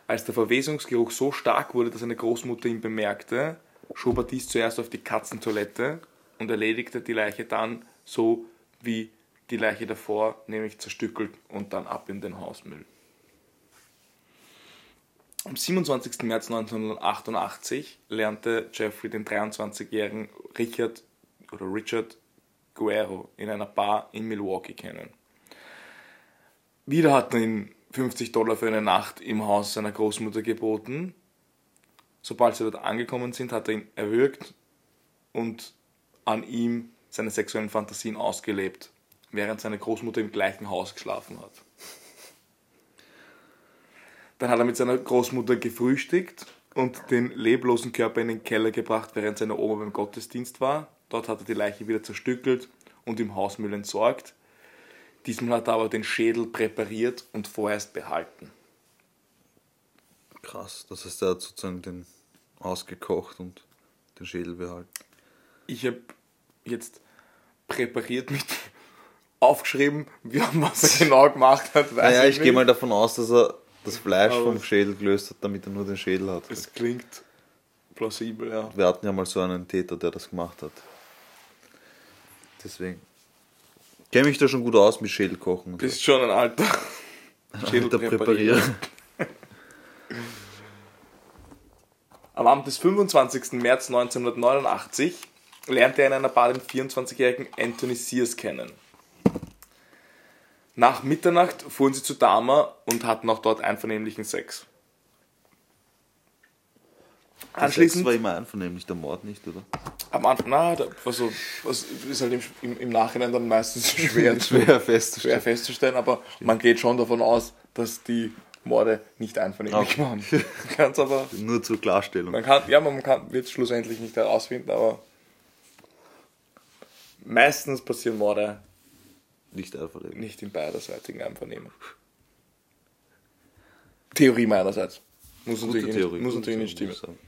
Als der Verwesungsgeruch so stark wurde, dass seine Großmutter ihn bemerkte, schob er dies zuerst auf die Katzentoilette und erledigte die Leiche dann so wie die Leiche davor, nämlich zerstückelt und dann ab in den Hausmüll. Am 27. März 1988 lernte Jeffrey den 23-jährigen Richard oder Richard Guerrero in einer Bar in Milwaukee kennen. Wieder hat er ihm 50 Dollar für eine Nacht im Haus seiner Großmutter geboten. Sobald sie dort angekommen sind, hat er ihn erwürgt und an ihm seine sexuellen Fantasien ausgelebt, während seine Großmutter im gleichen Haus geschlafen hat. Dann hat er mit seiner Großmutter gefrühstückt und den leblosen Körper in den Keller gebracht, während seine Oma beim Gottesdienst war. Dort hat er die Leiche wieder zerstückelt und im Hausmüll entsorgt. Diesmal hat er aber den Schädel präpariert und vorerst behalten. Krass, das heißt, er hat sozusagen den ausgekocht und den Schädel behalten. Ich habe jetzt präpariert mit aufgeschrieben, wie was er genau gemacht hat. Weiß Naja, ich gehe nicht. mal davon aus, dass er das Fleisch Aber- vom Schädel gelöst hat, damit er nur den Schädel hat. Es klingt plausibel, ja. Wir hatten ja mal so einen Täter, der das gemacht hat. Deswegen. Kenne mich da schon gut aus mit Schädelkochen. und Das ist schon ein alter Schädel Der präpariert. Am Abend des 25. März 1989 lernte er in einer Bar den 24-jährigen Anthony Sears kennen. Nach Mitternacht fuhren sie zu Dama und hatten auch dort einvernehmlichen Sex. Anschließend Anschließend, war immer einvernehmlich, der Mord nicht, oder? am Anfang, na, da, also, was ist halt im, im, Nachhinein dann meistens schwer, Schwer schwer festzustellen. festzustellen, aber man geht schon davon aus, dass die Morde nicht einvernehmlich waren. Kann's aber, Nur zur Klarstellung. man kann, ja, man kann, wird es schlussendlich nicht herausfinden, aber meistens passieren Morde Nicht einvernehmlich. nicht in beiderseitigen Einvernehmen. Theorie meinerseits. Muss Gute natürlich, Theorie. Nicht, muss natürlich nicht stimmen.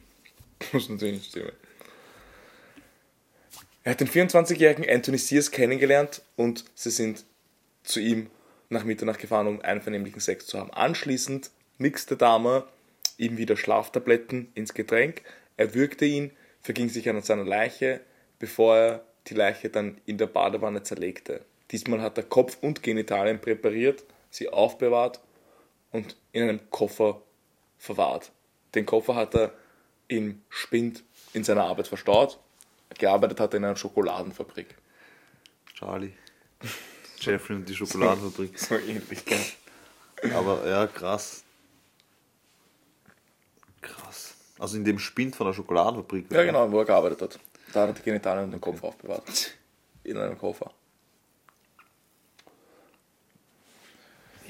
muss natürlich nicht stimmen. Er hat den 24-jährigen Anthony Sears kennengelernt und sie sind zu ihm nach Mitternacht gefahren, um einvernehmlichen Sex zu haben. Anschließend mixte Dahmer ihm wieder Schlaftabletten ins Getränk, erwürgte ihn, verging sich an seiner Leiche, bevor er die Leiche dann in der Badewanne zerlegte. Diesmal hat er Kopf und Genitalien präpariert, sie aufbewahrt und in einem Koffer verwahrt. Den Koffer hat er im Spind in seiner Arbeit verstaut. Gearbeitet hat er in einer Schokoladenfabrik. Charlie. Jeffrey und die Schokoladenfabrik. So ähnlich, gell? Aber ja, krass. Krass. Also in dem Spind von der Schokoladenfabrik. Ja, genau, wo er gearbeitet hat. Da hat er die Genitalien und den Kopf aufbewahrt. In einem Koffer.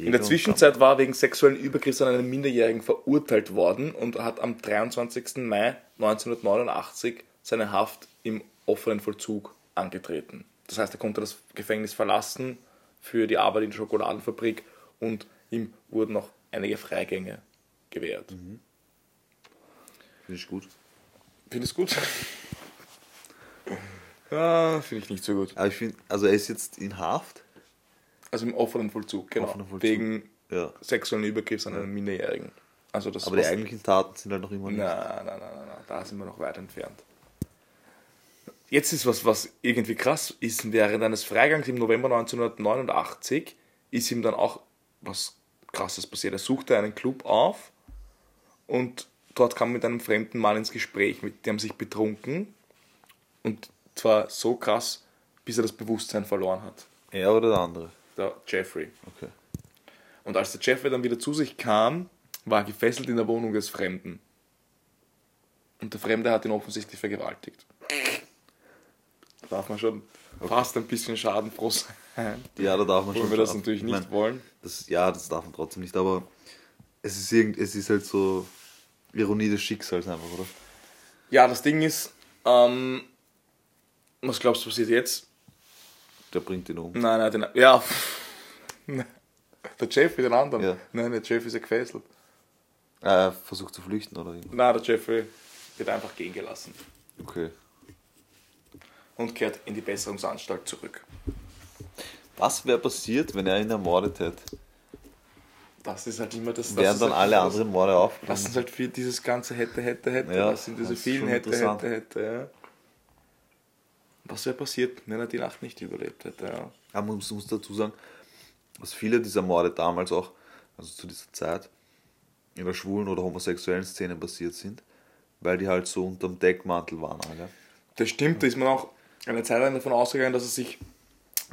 In der Zwischenzeit war er wegen sexuellen Übergriffs an einen Minderjährigen verurteilt worden und hat am 23. Mai 1989 seine Haft im offenen Vollzug angetreten. Das heißt, er konnte das Gefängnis verlassen für die Arbeit in der Schokoladenfabrik und ihm wurden noch einige Freigänge gewährt. Finde ich gut. Findest du gut? Ja, finde ich nicht so gut. Aber ich finde, also er ist jetzt in Haft. Also im offenen Vollzug, genau. Offener Vollzug. Wegen Ja. sexuellen Übergriffs an einen Minderjährigen. Also das Aber die eigentlichen Taten sind halt noch immer nicht. Nein, nein, nein, nein, da sind wir noch weit entfernt. Jetzt ist was, was irgendwie krass ist. Während eines Freigangs im November 1989 ist ihm dann auch was Krasses passiert. Er suchte einen Club auf und dort kam mit einem fremden Mann ins Gespräch. Die haben sich betrunken und zwar so krass, bis er das Bewusstsein verloren hat. Er oder der andere? Der Jeffrey. Okay. Und als der Jeffrey dann wieder zu sich kam, war er gefesselt in der Wohnung des Fremden. Und der Fremde hat ihn offensichtlich vergewaltigt. darf man schon fast ein bisschen schadenfroh sein. Ja, da darf man schon. wir das natürlich Ich nicht mein, wollen. Das, ja, das darf man trotzdem nicht, aber es ist, irgend, es ist halt so Ironie des Schicksals einfach, oder? Ja, das Ding ist, ähm, was glaubst du passiert jetzt? Der bringt ihn um. Nein, nein, den, ja. Der Jeffrey, den anderen. Ja. Nein, der Jeffrey ist ja gefesselt. Er versucht zu flüchten, oder? Nein, der Jeffrey wird einfach gehen gelassen Okay. und kehrt in die Besserungsanstalt zurück. Was wäre passiert, wenn er ihn ermordet hätte? Das ist halt immer das. das Wären dann halt alle das, anderen Morde Das aufgenommen? sind halt viel dieses ganze hätte, hätte, hätte. Ja, das sind diese das vielen hätte, interessant. hätte, hätte. Ja. Was wäre passiert, wenn er die Nacht nicht überlebt hätte? Ja. Aber man muss, muss dazu sagen, dass viele dieser Morde damals auch, also zu dieser Zeit, in der schwulen oder homosexuellen Szene passiert sind, weil die halt so unterm Deckmantel waren alle. Das stimmt, da ist man auch eine Zeit lang davon ausgegangen, dass es sich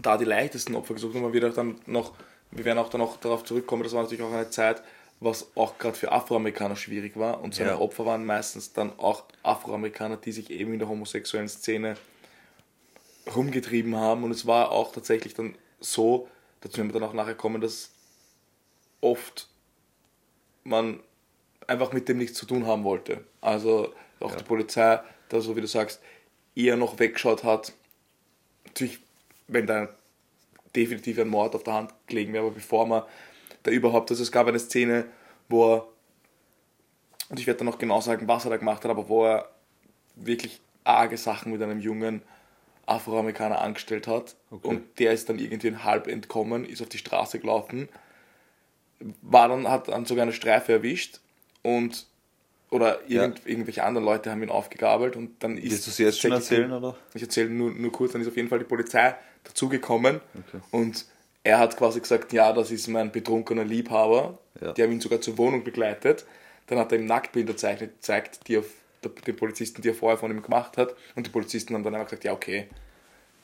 da die leichtesten Opfer gesucht haben. Man wird auch dann noch, wir werden auch dann noch darauf zurückkommen, das war natürlich auch eine Zeit, was auch gerade für Afroamerikaner schwierig war. Und seine Ja. Opfer waren meistens dann auch Afroamerikaner, die sich eben in der homosexuellen Szene rumgetrieben haben. Und es war auch tatsächlich dann so, dazu werden wir dann auch nachher kommen, dass oft man einfach mit dem nichts zu tun haben wollte. Also auch die Polizei, da so wie du sagst, eher noch weggeschaut hat. Natürlich, wenn da definitiv ein Mord auf der Hand gelegen wäre, aber bevor man da überhaupt, also es gab eine Szene, wo er, und ich werde dann noch genau sagen, was er da gemacht hat, aber wo er wirklich arge Sachen mit einem jungen Afroamerikaner angestellt hat. Okay. Und der ist dann irgendwie halb entkommen, ist auf die Straße gelaufen, war dann, hat dann sogar eine Streife erwischt und oder irgend, irgendwelche anderen Leute haben ihn aufgegabelt und dann ist. Willst du es jetzt schon erzählen, oder? Ich erzähle nur, nur kurz, dann ist auf jeden Fall die Polizei dazugekommen Okay. und er hat quasi gesagt, ja, das ist mein betrunkener Liebhaber, Ja. der ihn sogar zur Wohnung begleitet. Dann hat er ihm Nacktbilder gezeigt, die der- den Polizisten, die er vorher von ihm gemacht hat. Und die Polizisten haben dann einfach gesagt, ja, okay.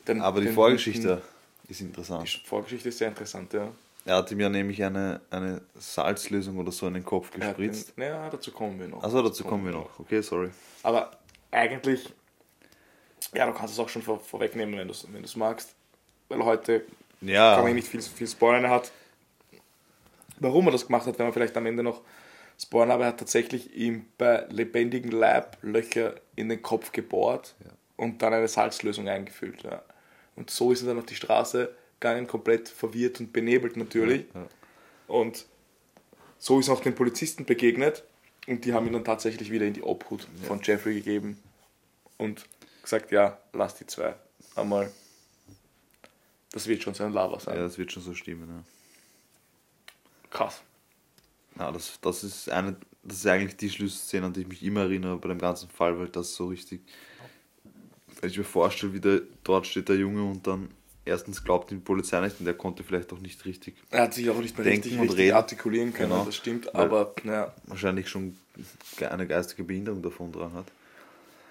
Dann, Aber die den- Vorgeschichte ist interessant. Die Vorgeschichte ist sehr interessant, ja. Er hat ihm ja nämlich eine, eine Salzlösung oder so in den Kopf gespritzt. Den, ja, dazu kommen wir noch. Also dazu kommen wir noch. Okay, sorry. Aber eigentlich, ja, du kannst es auch schon vor, vorwegnehmen, wenn du es wenn du's magst. Weil heute Ja, kann man nicht viel, viel spoilern. Er hat, warum er das gemacht hat, wenn man vielleicht am Ende noch spoilern, aber er hat tatsächlich ihm bei lebendigem Leib Löcher in den Kopf gebohrt und dann eine Salzlösung eingefüllt. Ja. Und so ist er dann auf die Straße gegangen, komplett verwirrt und benebelt natürlich. Ja. Und so ist er auch den Polizisten begegnet und die haben ihn dann tatsächlich wieder in die Obhut von Jeffrey gegeben und gesagt, ja, lass die zwei einmal. Das wird schon sein Lava sein. ja, das wird schon so stimmen. Ja. Krass. Ja, das, das ist eine, das ist eigentlich die Schlüsselszene, an die ich mich immer erinnere bei dem ganzen Fall, weil das so richtig, wenn ich mir vorstelle, wie der, dort steht der Junge und dann erstens glaubt ihm die Polizei nicht und der konnte vielleicht auch nicht richtig, Er hat sich auch nicht mehr Denken richtig, und richtig reden. artikulieren können, Genau. das stimmt, aber naja, wahrscheinlich schon eine geistige Behinderung davon dran hat.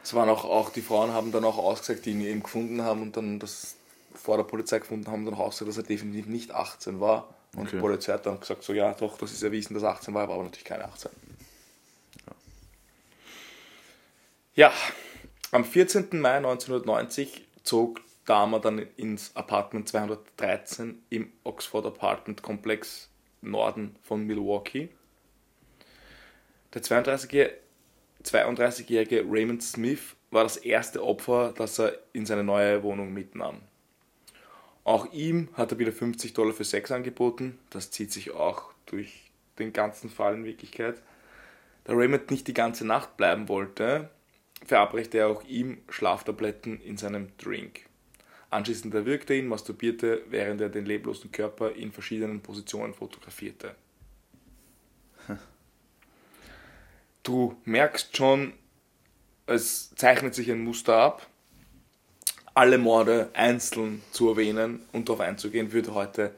es waren auch, auch, die Frauen haben dann auch ausgesagt, die ihn eben gefunden haben und dann das vor der Polizei gefunden haben, dann auch ausgesagt, dass er definitiv nicht 18 war. Und Okay. die Polizei hat dann gesagt, so ja, doch, das ist erwiesen, dass er 18 war, war aber natürlich keine 18. Ja, am 14. Mai 1990 zog Dahmer dann ins Apartment 213 im Oxford Apartment Komplex Norden von Milwaukee. Der 32-jährige 32-jährige Raymond Smith war das erste Opfer, das er in seine neue Wohnung mitnahm. Auch ihm hat er wieder 50 Dollar für Sex angeboten. Das zieht sich auch durch den ganzen Fall in Wirklichkeit. Da Raymond nicht die ganze Nacht bleiben wollte, verabreichte er auch ihm Schlaftabletten in seinem Drink. Anschließend erwürgte er ihn, masturbierte, während er den leblosen Körper in verschiedenen Positionen fotografierte. Du merkst schon, es zeichnet sich ein Muster ab. Alle Morde einzeln zu erwähnen und darauf einzugehen, würde heute,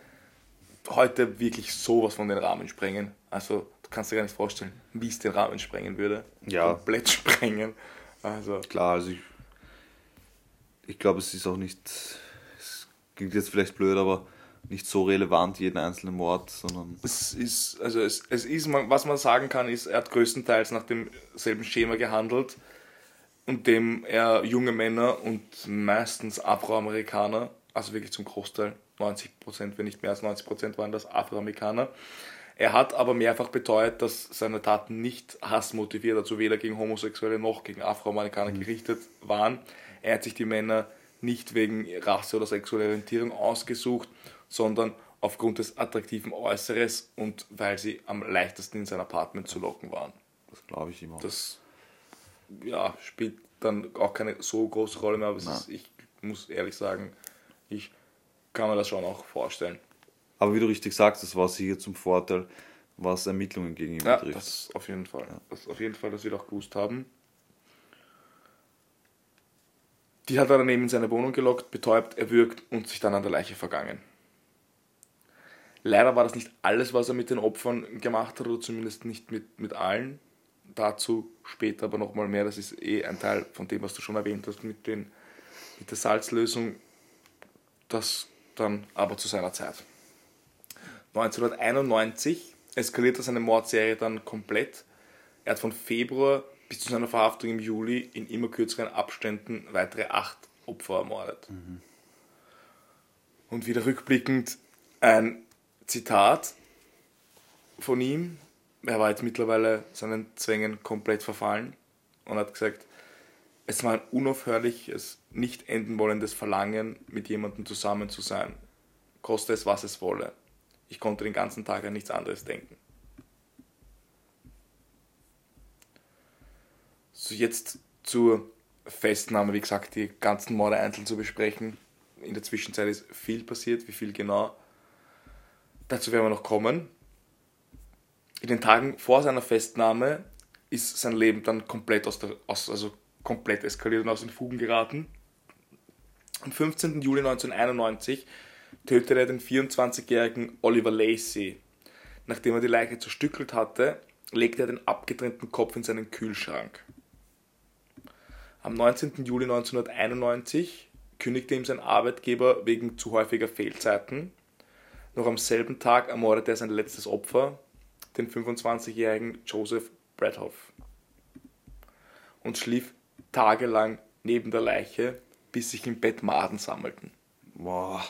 heute wirklich sowas von den Rahmen sprengen. Also, du kannst dir gar nicht vorstellen, wie es den Rahmen sprengen würde. Ja. Komplett sprengen. Also, Klar, also ich, ich glaube, es ist auch nicht, es klingt jetzt vielleicht blöd, aber nicht so relevant, jeden einzelnen Mord, sondern es ist, also es, es ist, was man sagen kann, ist, er hat größtenteils nach demselben Schema gehandelt. Und dem er junge Männer und meistens Afroamerikaner, also wirklich zum Großteil 90 Prozent, wenn nicht mehr als 90 Prozent waren das Afroamerikaner. Er hat aber mehrfach beteuert, dass seine Taten nicht hassmotiviert, also weder gegen Homosexuelle noch gegen Afroamerikaner gerichtet waren. Er hat sich die Männer nicht wegen Rasse oder sexueller Orientierung ausgesucht, sondern aufgrund des attraktiven Äußeres und weil sie am leichtesten in sein Apartment zu locken waren. Das glaube ich immer. Das ja, spielt dann auch keine so große Rolle mehr, aber ist, ich muss ehrlich sagen, ich kann mir das schon auch vorstellen. Aber wie du richtig sagst, das war sicher zum Vorteil, was Ermittlungen gegen ihn Ja, betrifft. das auf jeden Fall. Das auf jeden Fall, dass wir doch gewusst haben. Die hat er dann eben in seine Wohnung gelockt, betäubt, erwürgt und sich dann an der Leiche vergangen. Leider war das nicht alles, was er mit den Opfern gemacht hat, oder zumindest nicht mit, mit allen. Dazu später aber nochmal mehr. Das ist eh ein Teil von dem, was du schon erwähnt hast mit, den, mit der Salzlösung. Das dann aber zu seiner Zeit. 1991 eskalierte seine Mordserie dann komplett. Er hat von Februar bis zu seiner Verhaftung im Juli in immer kürzeren Abständen weitere acht Opfer ermordet. Und wieder rückblickend ein Zitat von ihm. Er war jetzt mittlerweile seinen Zwängen komplett verfallen und hat gesagt, es war ein unaufhörliches, nicht enden wollendes Verlangen, mit jemandem zusammen zu sein. Koste es, was es wolle. Ich konnte den ganzen Tag an nichts anderes denken. So, jetzt zur Festnahme, wie gesagt, die ganzen Morde einzeln zu besprechen. In der Zwischenzeit ist viel passiert, wie viel genau. Dazu werden wir noch kommen. In den Tagen vor seiner Festnahme ist sein Leben dann komplett aus der, aus, also komplett eskaliert und aus den Fugen geraten. Am 15. Juli 1991 tötete er den 24-jährigen Oliver Lacey. Nachdem er die Leiche zerstückelt hatte, legte er den abgetrennten Kopf in seinen Kühlschrank. Am 19. Juli 1991 kündigte ihm sein Arbeitgeber wegen zu häufiger Fehlzeiten. Noch am selben Tag ermordete er sein letztes Opfer, den 25-jährigen Joseph Bradhoff. Und schlief tagelang neben der Leiche, bis sich im Bett Maden sammelten. Boah,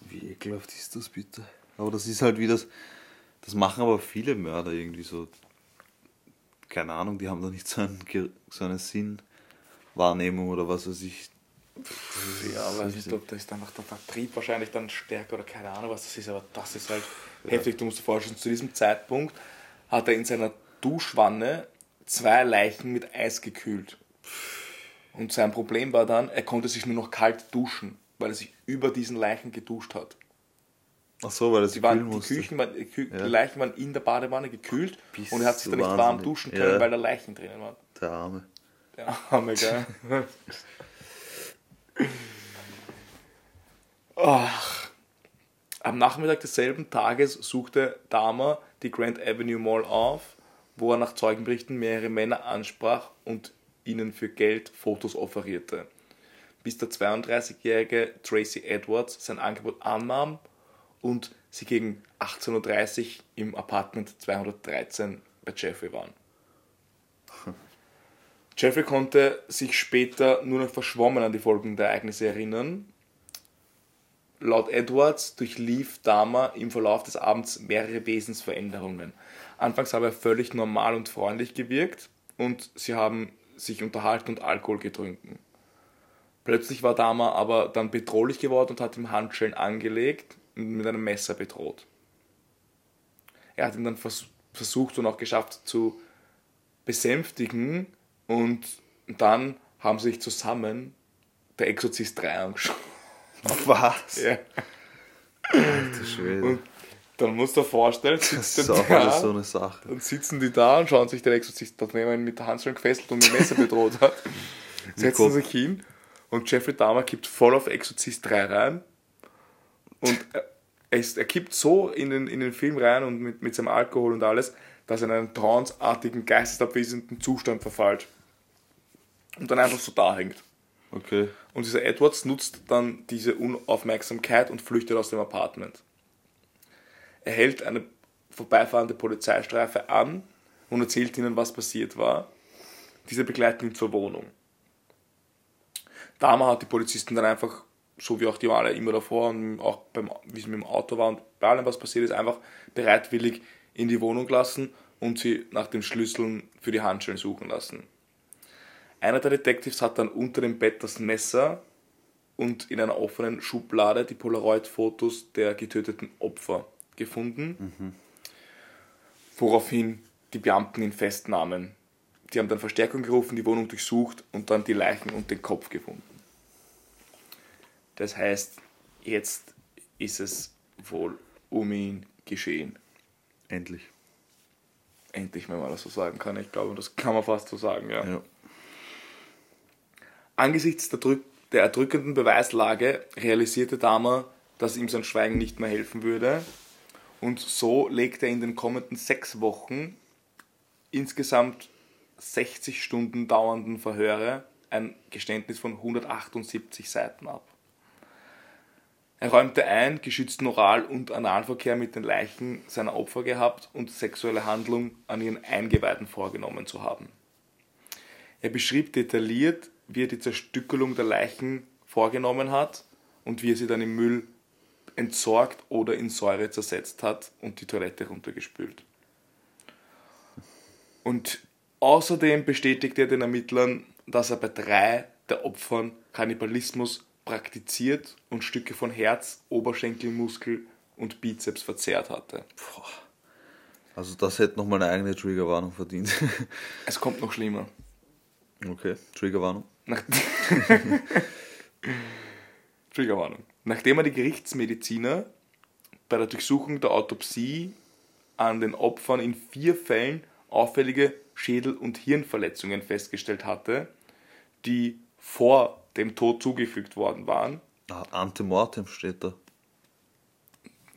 wie ekelhaft ist das bitte? Aber das ist halt wie das, das machen aber viele Mörder irgendwie so. Keine Ahnung, die haben da nicht so, einen, so eine Sinnwahrnehmung oder was weiß ich. Ja, aber ich glaube, da ist einfach der Vertrieb wahrscheinlich dann stärker oder keine Ahnung, was das ist, aber das ist halt heftig. Du musst dir vorstellen, zu diesem Zeitpunkt hat er in seiner Duschwanne zwei Leichen mit Eis gekühlt. Und sein Problem war dann, er konnte sich nur noch kalt duschen, weil er sich über diesen Leichen geduscht hat. Ach so, weil das Die, waren, die, musste. Küchen waren, die, Kü Ja. die Leichen waren in der Badewanne gekühlt Bist und er hat sich dann nicht warm duschen können, Ja. weil da Leichen drinnen waren. Der Arme. Der Arme, gell? Ach. Am Nachmittag desselben Tages suchte Dahmer die Grand Avenue Mall auf, wo er nach Zeugenberichten mehrere Männer ansprach und ihnen für Geld Fotos offerierte. Bis der 32-jährige Tracy Edwards sein Angebot annahm und sie gegen 18.30 Uhr im Apartment 213 bei Jeffrey waren. Jeffrey konnte sich später nur noch verschwommen an die Folgen der Ereignisse erinnern. Laut Edwards durchlief Dahmer im Verlauf des Abends mehrere Wesensveränderungen. Anfangs habe er völlig normal und freundlich gewirkt und sie haben sich unterhalten und Alkohol getrunken. Plötzlich war Dahmer aber dann bedrohlich geworden und hat ihm Handschellen angelegt und mit einem Messer bedroht. Er hat ihn dann vers versucht und auch geschafft zu besänftigen und dann haben sie sich zusammen der Exorzist 3 angeschaut. Was? Ja. Alter Schwede. Und dann musst du dir vorstellen, Das sitzt ist der auch alles da, so eine Sache. dann sitzen die da und schauen sich den Exorzist, er ihn mit der Handschellen gefesselt und mit dem Messer bedroht hat, setzen sich hin und Jeffrey Dahmer kippt voll auf Exorzist 3 rein und er, er, ist, er kippt so in den, in den Film rein und mit, mit seinem Alkohol und alles, dass er in einen tranceartigen, geistesabwesenden Zustand verfällt und dann einfach so da hängt. Okay. Und dieser Edwards nutzt dann diese Unaufmerksamkeit und flüchtet aus dem Apartment. Er hält eine vorbeifahrende Polizeistreife an und erzählt ihnen, was passiert war. Diese begleiten ihn zur Wohnung. Dahmer hat die Polizisten dann einfach, so wie auch die Male immer davor und auch beim, wie es mit dem Auto war und bei allem, was passiert ist, einfach bereitwillig in die Wohnung lassen und sie nach den Schlüsseln für die Handschellen suchen lassen. Einer der Detectives hat dann unter dem Bett das Messer und in einer offenen Schublade die Polaroid-Fotos der getöteten Opfer gefunden, woraufhin die Beamten ihn festnahmen. Die haben dann Verstärkung gerufen, die Wohnung durchsucht und dann die Leichen und den Kopf gefunden. Das heißt, jetzt ist es wohl um ihn geschehen. Endlich. Endlich, wenn man das so sagen kann. Ich glaube, das kann man fast so sagen, ja. Ja. Angesichts der, drück der erdrückenden Beweislage realisierte Dahmer, dass ihm sein Schweigen nicht mehr helfen würde. Und so legte er in den kommenden sechs Wochen insgesamt 60 Stunden dauernden Verhöre ein Geständnis von 178 Seiten ab. Er räumte ein, geschützten Oral- und Analverkehr mit den Leichen seiner Opfer gehabt und sexuelle Handlung an ihren Eingeweiden vorgenommen zu haben. Er beschrieb detailliert, wie er die Zerstückelung der Leichen vorgenommen hat und wie er sie dann im Müll entsorgt oder in Säure zersetzt hat und die Toilette runtergespült. Und außerdem bestätigte er den Ermittlern, dass er bei drei der Opfern Kannibalismus praktiziert und Stücke von Herz, Oberschenkelmuskel und Bizeps verzehrt hatte. Also das hätte nochmal eine eigene Triggerwarnung verdient. Es kommt noch schlimmer. okay, Triggerwarnung. Nach Triggerwarnung. Nachdem er die Gerichtsmediziner bei der Durchsuchung der Autopsie an den Opfern in vier Fällen auffällige Schädel- und Hirnverletzungen festgestellt hatte, die vor dem Tod zugefügt worden waren. Ah, Antemortem steht da.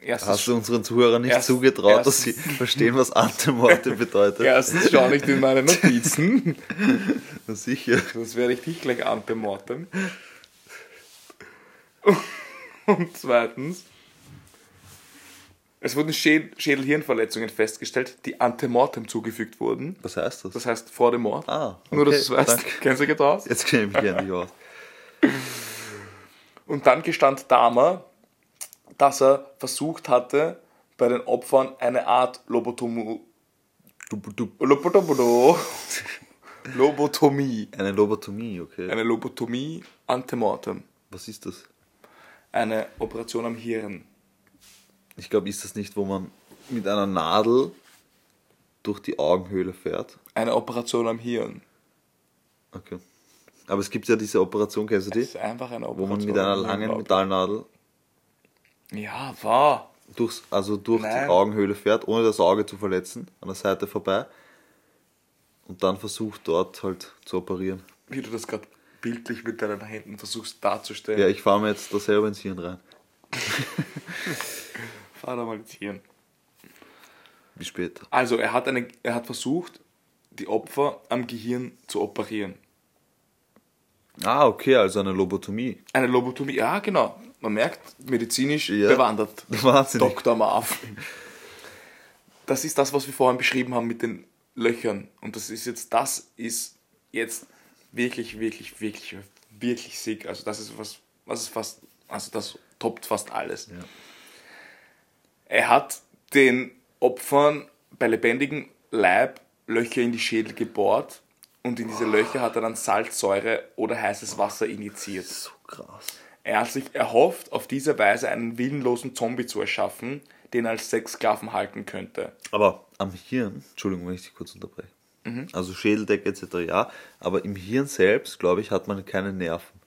Erstens, Hast du unseren Zuhörern nicht Erst- zugetraut, dass sie erstens- verstehen, was Antemortem bedeutet? erstens schau nicht in meine Notizen, Na sicher. sonst werde ich dich gleich antemorten. Und zweitens, es wurden Schäd- Schädel-Hirnverletzungen festgestellt, die antemortem zugefügt wurden. Was heißt das? Das heißt vor dem Mord. ah, okay, Nur, dass du es weißt. danke. Kennst du dich aus? Jetzt kenne ich mich gerne nicht aus. Und dann gestand Dahmer, dass er versucht hatte, bei den Opfern eine Art Lobotomu Lobotomie. eine Lobotomie, okay. Eine Lobotomie antemortem. Was ist das? Eine Operation am Hirn. Ich glaube, ist das nicht, wo man mit einer Nadel durch die Augenhöhle fährt? Eine Operation am Hirn. Okay. Aber es gibt ja diese Operation, kennst du Das die? ist einfach eine Wo Operation. man mit einer langen. Metallnadel Ja, war. durchs, also durch Nein. die Augenhöhle fährt, ohne das Auge zu verletzen, an der Seite vorbei. Und dann versucht dort halt zu operieren. Wie du das gerade bildlich mit deinen Händen versuchst darzustellen. Ja, ich fahre mir jetzt da selber ins Hirn rein. Fahr da mal ins Hirn. Wie später. Also, er hat, eine, er hat versucht, die Opfer am Gehirn zu operieren. Ah, okay, also eine Lobotomie. Eine Lobotomie, ja, genau. Man merkt, medizinisch Ja. bewandert. Wahnsinnig. Dr. Marv. Das ist das, was wir vorhin beschrieben haben mit den Löchern. Und das ist jetzt, das ist jetzt wirklich, wirklich, wirklich, wirklich sick. Also das ist was, was ist fast, also das toppt fast alles. Ja. Er hat den Opfern bei lebendigem Leib Löcher in die Schädel gebohrt und in diese Löcher hat er dann Salzsäure oder heißes Wasser injiziert. So krass. Er hat sich erhofft, auf diese Weise einen willenlosen Zombie zu erschaffen, den er als Sexsklaven halten könnte. Aber am Hirn, Entschuldigung, wenn ich dich kurz unterbreche. Mhm. Also Schädeldecke etc. ja, aber im Hirn selbst, glaube ich, hat man keine Nerven.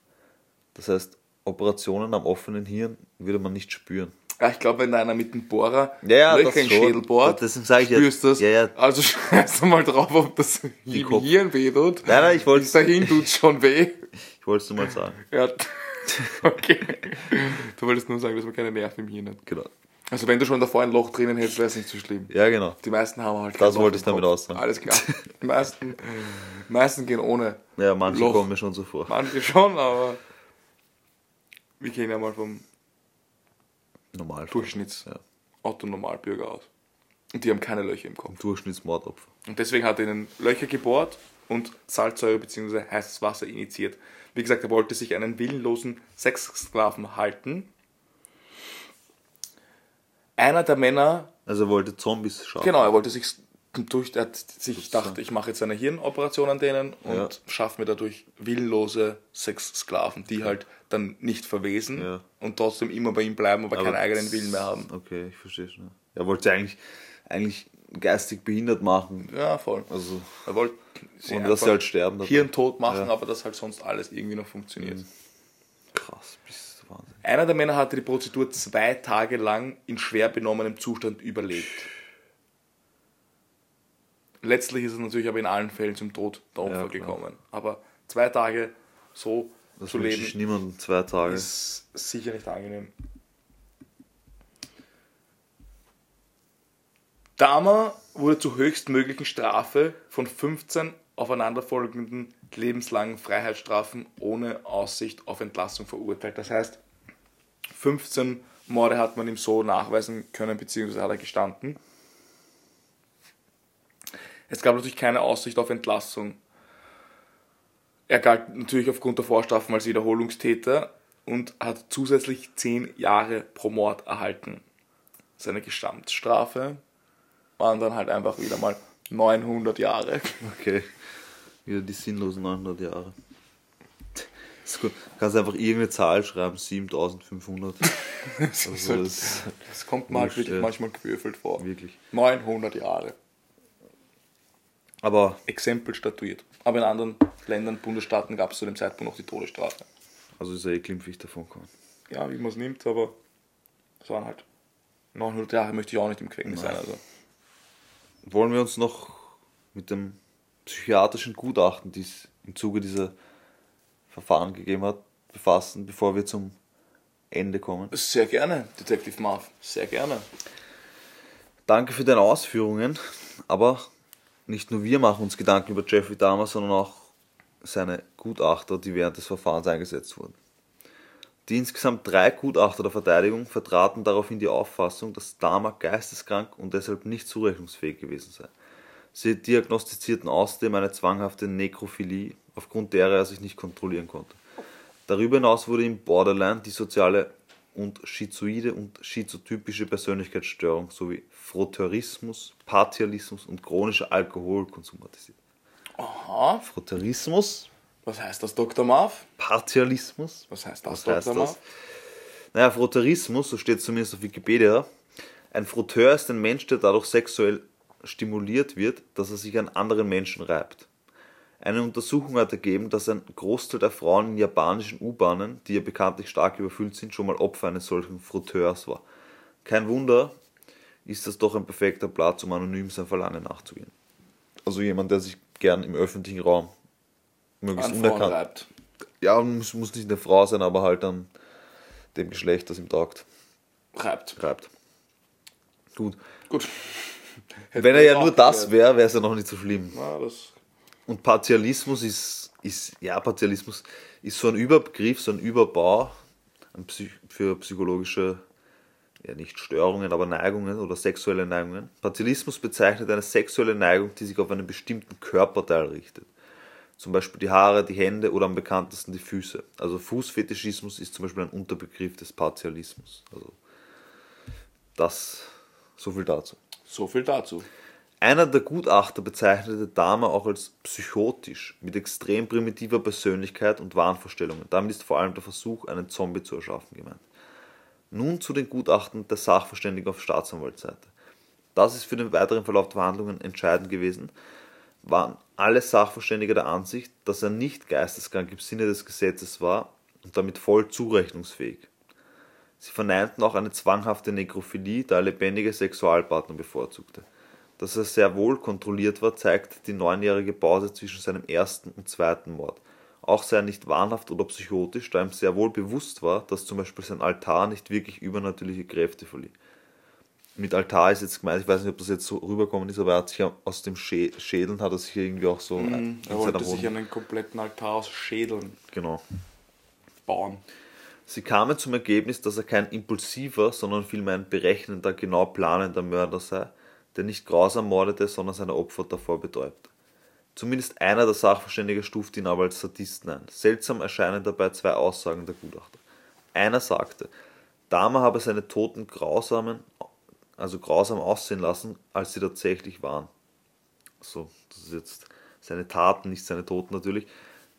Das heißt, Operationen am offenen Hirn würde man nicht spüren. Ja, ich glaube, wenn einer mit dem Bohrer Ja, ja, Löcher das in den. Schädel bohrt, Deswegen sag ich ja- spürst du das. ja, ja. Also scheiß mal drauf, ob das im Kopf. Hirn weh tut. Nein, nein, ich wollte- dahin tut schon weh. Ich wollte es nur mal sagen. Ja. Okay. Du wolltest nur sagen, dass man keine Nerven im Hirn hat. Genau. Also wenn du schon davor ein Loch drinnen hättest, wäre es nicht so schlimm. Ja, genau. Die meisten haben halt Das wolltest du damit aussagen. Alles klar. Die meisten, die meisten gehen ohne. Ja, manche Loch. kommen mir schon so vor. Manche schon, aber wir gehen ja mal vom Normal. Durchschnitts Ja. Otto-Normalbürger aus. Und die haben keine Löcher im Kopf. Durchschnittsmordopfer. Und deswegen hat er ihnen Löcher gebohrt und Salzsäure bzw. heißes Wasser injiziert. Wie gesagt, er wollte sich einen willenlosen Sexsklaven halten. Einer der Männer Also er wollte Zombies schaffen. Genau, er wollte sich durch, er hat sich gedacht, ich mache jetzt eine Hirnoperation an denen und Ja. schaffe mir dadurch willenlose Sexsklaven, die halt dann nicht verwesen Ja. und trotzdem immer bei ihm bleiben, aber, keinen eigenen Willen mehr haben. Okay, ich verstehe schon. Er wollte eigentlich, eigentlich geistig behindert machen. Ja, voll. Also, Er wollte sie und dass sie halt sterben. dabei. hirntot machen, Ja. Mhm. aber dass halt sonst alles irgendwie noch funktioniert. Krass, bist du Wahnsinn. Einer der Männer hatte die Prozedur zwei Tage lang in schwer benommenem Zustand überlebt. Letztlich ist es natürlich aber in allen Fällen zum Tod der Opfer Ja, gekommen. Aber zwei Tage so Das zu leben niemandem zwei Tage. ist sicher nicht angenehm. Dahmer wurde zur höchstmöglichen Strafe von 15 aufeinanderfolgenden lebenslangen Freiheitsstrafen ohne Aussicht auf Entlassung verurteilt. Das heißt, 15 Morde hat man ihm so nachweisen können, beziehungsweise hat er gestanden. Es gab natürlich keine Aussicht auf Entlassung. Er galt natürlich aufgrund der Vorstrafen als Wiederholungstäter und hat zusätzlich 10 Jahre pro Mord erhalten. Seine Gesamtstrafe waren dann halt einfach wieder mal 900 Jahre. Okay. Wieder die sinnlosen 900 Jahre. Das ist gut. Kannst einfach irgendeine Zahl schreiben, 7500. Also das Das kommt halt Wurscht, wirklich ja. manchmal gewürfelt vor. wirklich. 900 Jahre. Aber, Exempel statuiert. Aber in anderen Ländern, Bundesstaaten gab es zu dem Zeitpunkt noch die Todesstrafe. also ist ja eh glimpflich davon kommen. Ja, wie man es nimmt, aber es waren halt 900 Jahre möchte ich auch nicht im Gefängnis sein. Also. Wollen wir uns noch mit dem psychiatrischen Gutachten, die es im Zuge dieser Verfahren gegeben hat, befassen, bevor wir zum Ende kommen? Sehr gerne, Detective Marv. Sehr gerne. Danke für deine Ausführungen, aber nicht nur wir machen uns Gedanken über Jeffrey Dahmer, sondern auch seine Gutachter, die während des Verfahrens eingesetzt wurden. Die insgesamt drei Gutachter der Verteidigung vertraten daraufhin die Auffassung, dass Dahmer geisteskrank und deshalb nicht zurechnungsfähig gewesen sei. Sie diagnostizierten außerdem eine zwanghafte Nekrophilie, aufgrund derer er sich nicht kontrollieren konnte. Darüber hinaus wurde ihm Borderline, die soziale und schizoide und schizotypische Persönlichkeitsstörung sowie Frotteurismus, Partialismus und chronischer Alkoholkonsum. Aha. Frotteurismus, Was heißt das, Dr. Marv? Partialismus, Was heißt das, Was Dr. heißt das? Marv? Naja, Frotteurismus, so steht es zumindest auf Wikipedia. Ein Frotteur ist ein Mensch, der dadurch sexuell stimuliert wird, dass er sich an anderen Menschen reibt. Eine Untersuchung hat ergeben, dass ein Großteil der Frauen in japanischen U-Bahnen, die ja bekanntlich stark überfüllt sind, schon mal Opfer eines solchen Frotteurs war. Kein Wunder, ist das doch ein perfekter Platz, um anonym sein Verlangen nachzugehen. Also jemand, der sich gern im öffentlichen Raum möglichst unerkannt reibt. ja, muss, muss nicht eine Frau sein, aber halt dann dem Geschlecht, das ihm taugt, Reibt. reibt. Gut. Gut. Wenn er ja nur das wäre, wäre es ja noch nicht so schlimm. Das Und Partialismus ist, ist, ja, Partialismus ist so ein Überbegriff, so ein Überbau für psychologische, ja nicht Störungen, aber Neigungen oder sexuelle Neigungen. Partialismus bezeichnet eine sexuelle Neigung, die sich auf einen bestimmten Körperteil richtet. Zum Beispiel die Haare, die Hände oder am bekanntesten die Füße. Also Fußfetischismus ist zum Beispiel ein Unterbegriff des Partialismus. Also das, so viel dazu. so viel dazu. Einer der Gutachter bezeichnete Dahmer auch als psychotisch, mit extrem primitiver Persönlichkeit und Wahnvorstellungen. Damit ist vor allem der Versuch, einen Zombie zu erschaffen gemeint. Nun zu den Gutachten der Sachverständigen auf Staatsanwaltsseite. Das ist für den weiteren Verlauf der Verhandlungen entscheidend gewesen, waren alle Sachverständige der Ansicht, dass er nicht geisteskrank im Sinne des Gesetzes war und damit voll zurechnungsfähig. Sie verneinten auch eine zwanghafte Nekrophilie, da er lebendige Sexualpartner bevorzugte. Dass er sehr wohl kontrolliert war, zeigt die neunjährige Pause zwischen seinem ersten und zweiten Mord. Auch sei er nicht wahnhaft oder psychotisch, da ihm sehr wohl bewusst war, dass zum Beispiel sein Altar nicht wirklich übernatürliche Kräfte verlieh. Mit Altar ist jetzt gemeint, ich weiß nicht, ob das jetzt so rüberkommen ist, aber er hat sich aus dem Schä Schädeln hat er sich irgendwie auch so Mhm. Er wollte sich einen kompletten Altar aus Schädeln Genau. bauen. Sie kamen zum Ergebnis, dass er kein impulsiver, sondern vielmehr ein berechnender, genau planender Mörder sei, der nicht grausam mordete, sondern seine Opfer davor betäubte. Zumindest einer der Sachverständigen stuft ihn aber als Sadisten ein. Seltsam erscheinen dabei zwei Aussagen der Gutachter. Einer sagte, Dahmer habe seine Toten grausamen, also grausam aussehen lassen, als sie tatsächlich waren. So, das ist jetzt seine Taten, nicht seine Toten natürlich.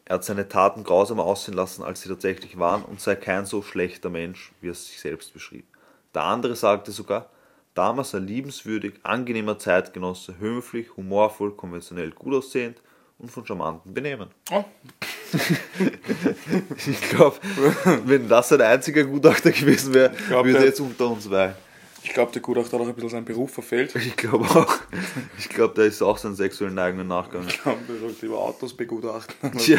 Er hat seine Taten grausamer aussehen lassen, als sie tatsächlich waren und sei kein so schlechter Mensch, wie er sich selbst beschrieb. Der andere sagte sogar, Dahmer sei liebenswürdig, angenehmer Zeitgenosse, höflich, humorvoll, konventionell gut aussehend und von charmantem Benehmen. Oh, Ich glaube, wenn das ein einziger Gutachter gewesen wäre, würde er jetzt unter uns weilen. Ich glaube, der Gutachter hat auch ein bisschen seinen Beruf verfehlt. Ich glaube auch. Ich glaube, der ist auch seinen sexuellen Neigungen nachgegangen. Ich glaube, der sollte über Autos begutachten. Tja.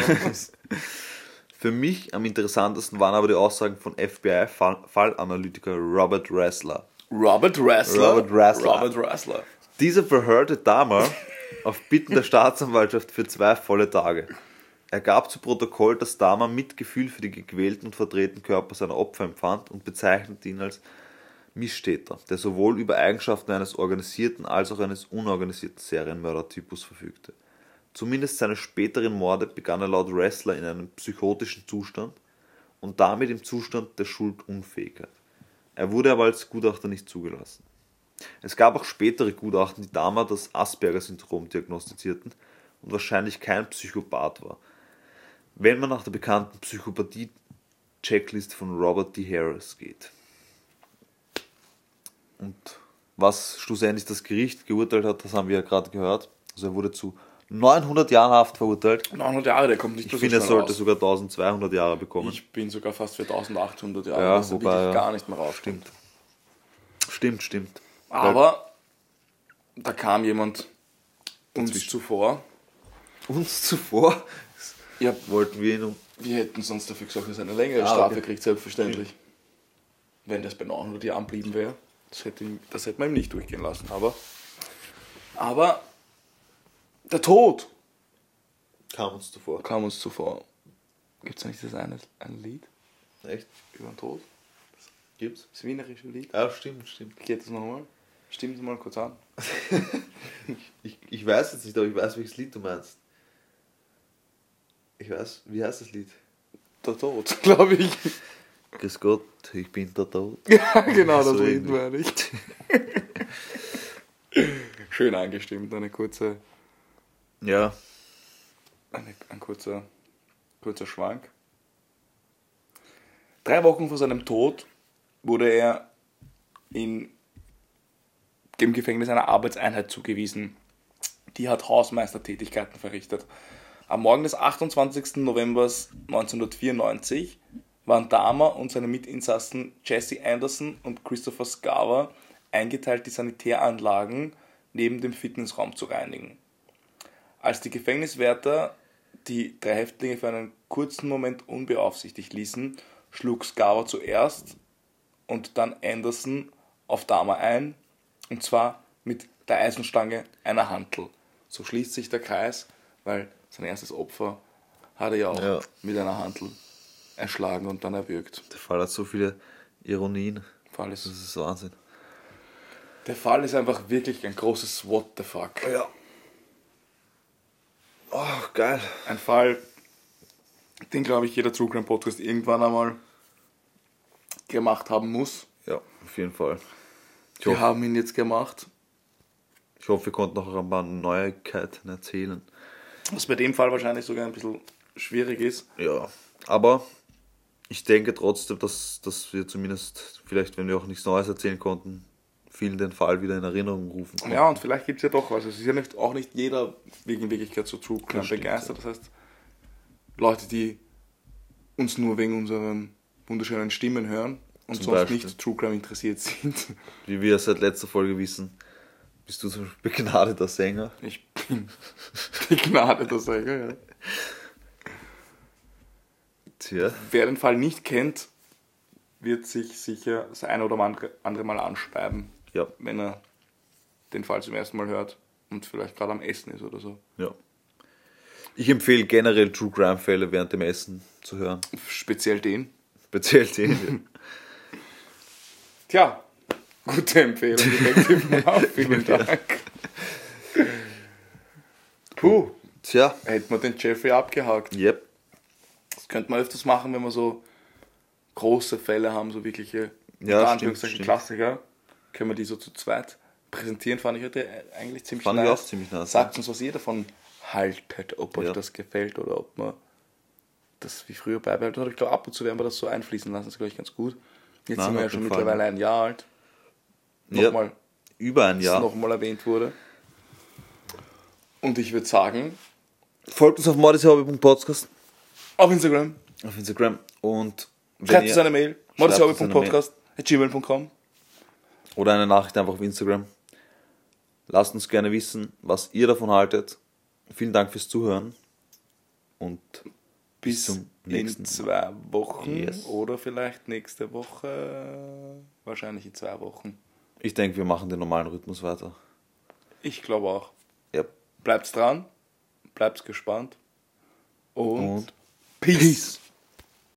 Für mich am interessantesten waren aber die Aussagen von FBI-Fallanalytiker Robert Ressler. Robert Ressler. Robert Ressler. Robert Ressler. Dieser verhörte Dahmer auf Bitten der Staatsanwaltschaft für zwei volle Tage. Er gab zu Protokoll, dass Dahmer Mitgefühl für die gequälten und verdrehten Körper seiner Opfer empfand und bezeichnete ihn als Misstäter, der sowohl über Eigenschaften eines organisierten als auch eines unorganisierten Serienmördertypus verfügte. Zumindest seine späteren Morde begann er laut Wrestler in einem psychotischen Zustand und damit im Zustand der Schuldunfähigkeit. Er wurde aber als Gutachter nicht zugelassen. Es gab auch spätere Gutachten, die damals das Asperger-Syndrom diagnostizierten und wahrscheinlich kein Psychopath war. Wenn man nach der bekannten Psychopathie-Checklist von Robert D. Harris geht. Und was schlussendlich das Gericht geurteilt hat, das haben wir ja gerade gehört. Also er wurde zu 900 Jahren Haft verurteilt. 900 Jahre, der kommt nicht Ich finde, er sollte raus. sogar 1200 Jahre bekommen. Ich bin sogar fast für 1800 Jahre, Ja, dass wobei, ja. gar nicht mehr raus. Stimmt. Stimmt, stimmt. Aber da kam jemand uns Dazwischen. zuvor. Uns zuvor Ja, wollten wir ihn um. wir hätten sonst dafür gesagt, dass er eine längere Ah, Strafe okay. kriegt, selbstverständlich. Wenn das bei 900 Jahren blieben wäre, das hätte, das hätte man ihm nicht durchgehen lassen. Aber, aber der Tod Kam uns zuvor. kam uns zuvor. Gibt es nicht das eine, ein Lied Echt? über den Tod? Gibt's? Das wienerische Lied? Ja, stimmt, stimmt. Geht das nochmal? Stimmt es mal kurz an. Ich, ich weiß jetzt nicht, aber ich weiß, welches Lied du meinst. Ich weiß, wie heißt das Lied? Der Tod, glaube ich. Grüß Gott, ich bin der Tod. Ja, genau, das So ähnlich. meine ich. Schön eingestimmt, eine kurze, Ja, eine, ein kurzer, kurzer Schwank. Drei Wochen vor seinem Tod wurde er in dem Gefängnis einer Arbeitseinheit zugewiesen. Die hat Hausmeistertätigkeiten verrichtet. Am Morgen des 28. November 1994 waren Dahmer und seine Mitinsassen Jesse Anderson und Christopher Scarver eingeteilt, die Sanitäranlagen neben dem Fitnessraum zu reinigen. Als die Gefängniswärter die drei Häftlinge für einen kurzen Moment unbeaufsichtigt ließen, schlug Scarver zuerst und dann Anderson auf Dahmer ein, und zwar mit der Eisenstange einer Hantel. So schließt sich der Kreis, weil sein erstes Opfer hat er ja auch Ja. mit einer Hantel erschlagen und dann erwürgt. der Fall hat so viele Ironien. Fall ist, Das ist Wahnsinn. der Fall ist einfach wirklich ein großes What the fuck. Ja. Oh, geil. Ein Fall, den glaube ich jeder True Crime Podcast irgendwann einmal gemacht haben muss. Ja, auf jeden Fall. Ich Wir hoffe, haben ihn jetzt gemacht. ich hoffe, wir konnten noch ein paar Neuigkeiten erzählen. Was bei dem Fall wahrscheinlich sogar ein bisschen schwierig ist. Ja, aber ich denke trotzdem, dass, dass wir zumindest, vielleicht wenn wir auch nichts Neues erzählen konnten, vielen den Fall wieder in Erinnerung rufen konnten. Ja, und vielleicht gibt es ja doch was. Es ist ja nicht, auch nicht jeder wegen Wirklichkeit so True Crime Das stimmt, begeistert. Das heißt, Leute, die uns nur wegen unseren wunderschönen Stimmen hören und Zum sonst Beispiel. nicht True Crime interessiert sind. Wie wir seit letzter Folge wissen, bist du Beispiel begnadeter Sänger. Ich bin begnadeter Sänger, ja. Tja, Wer den Fall nicht kennt, wird sich sicher das eine oder andere- Mal anspeiben, ja, wenn er den Fall zum ersten Mal hört und vielleicht gerade am Essen ist oder so. ja. Ich empfehle generell True Crime Fälle während dem Essen zu hören. Speziell den. Speziell den. Tja, gute Empfehlung. Vielen Dank. Puh, Tja, hätten wir den Jeffrey abgehakt. yep. Könnte man öfters machen, wenn wir so große Fälle haben, so wirkliche Ja, stimmt. Klassiker. Können wir die so zu zweit präsentieren, fand ich heute eigentlich ziemlich Fand ich nice. auch ziemlich nice, Sagt uns, was ihr davon haltet, ob euch Ja. das gefällt oder ob man das wie früher beibehalten. Und ich glaube, ab und zu werden wir das so einfließen lassen, das ist, glaube ich, ganz gut. Jetzt Nein, sind wir ja schon jeden Fall. mittlerweile ein Jahr alt. Ja. Nochmal, Über ein Jahr. nochmal erwähnt wurde. Und ich würde sagen, Folgt uns auf mordishobby.podcast auf Instagram, auf Instagram und schreibt uns eine Mail, modishobby.podcast.gmail.com oder eine Nachricht einfach auf Instagram. Lasst uns gerne wissen, was ihr davon haltet. Vielen Dank fürs Zuhören und bis zum in nächsten zwei Wochen Yes. oder vielleicht nächste Woche. Wahrscheinlich in zwei Wochen. ich denke, wir machen den normalen Rhythmus weiter. Ich glaube auch. Ja. Bleibt's dran, bleibt's gespannt und, Und Peace. Peace.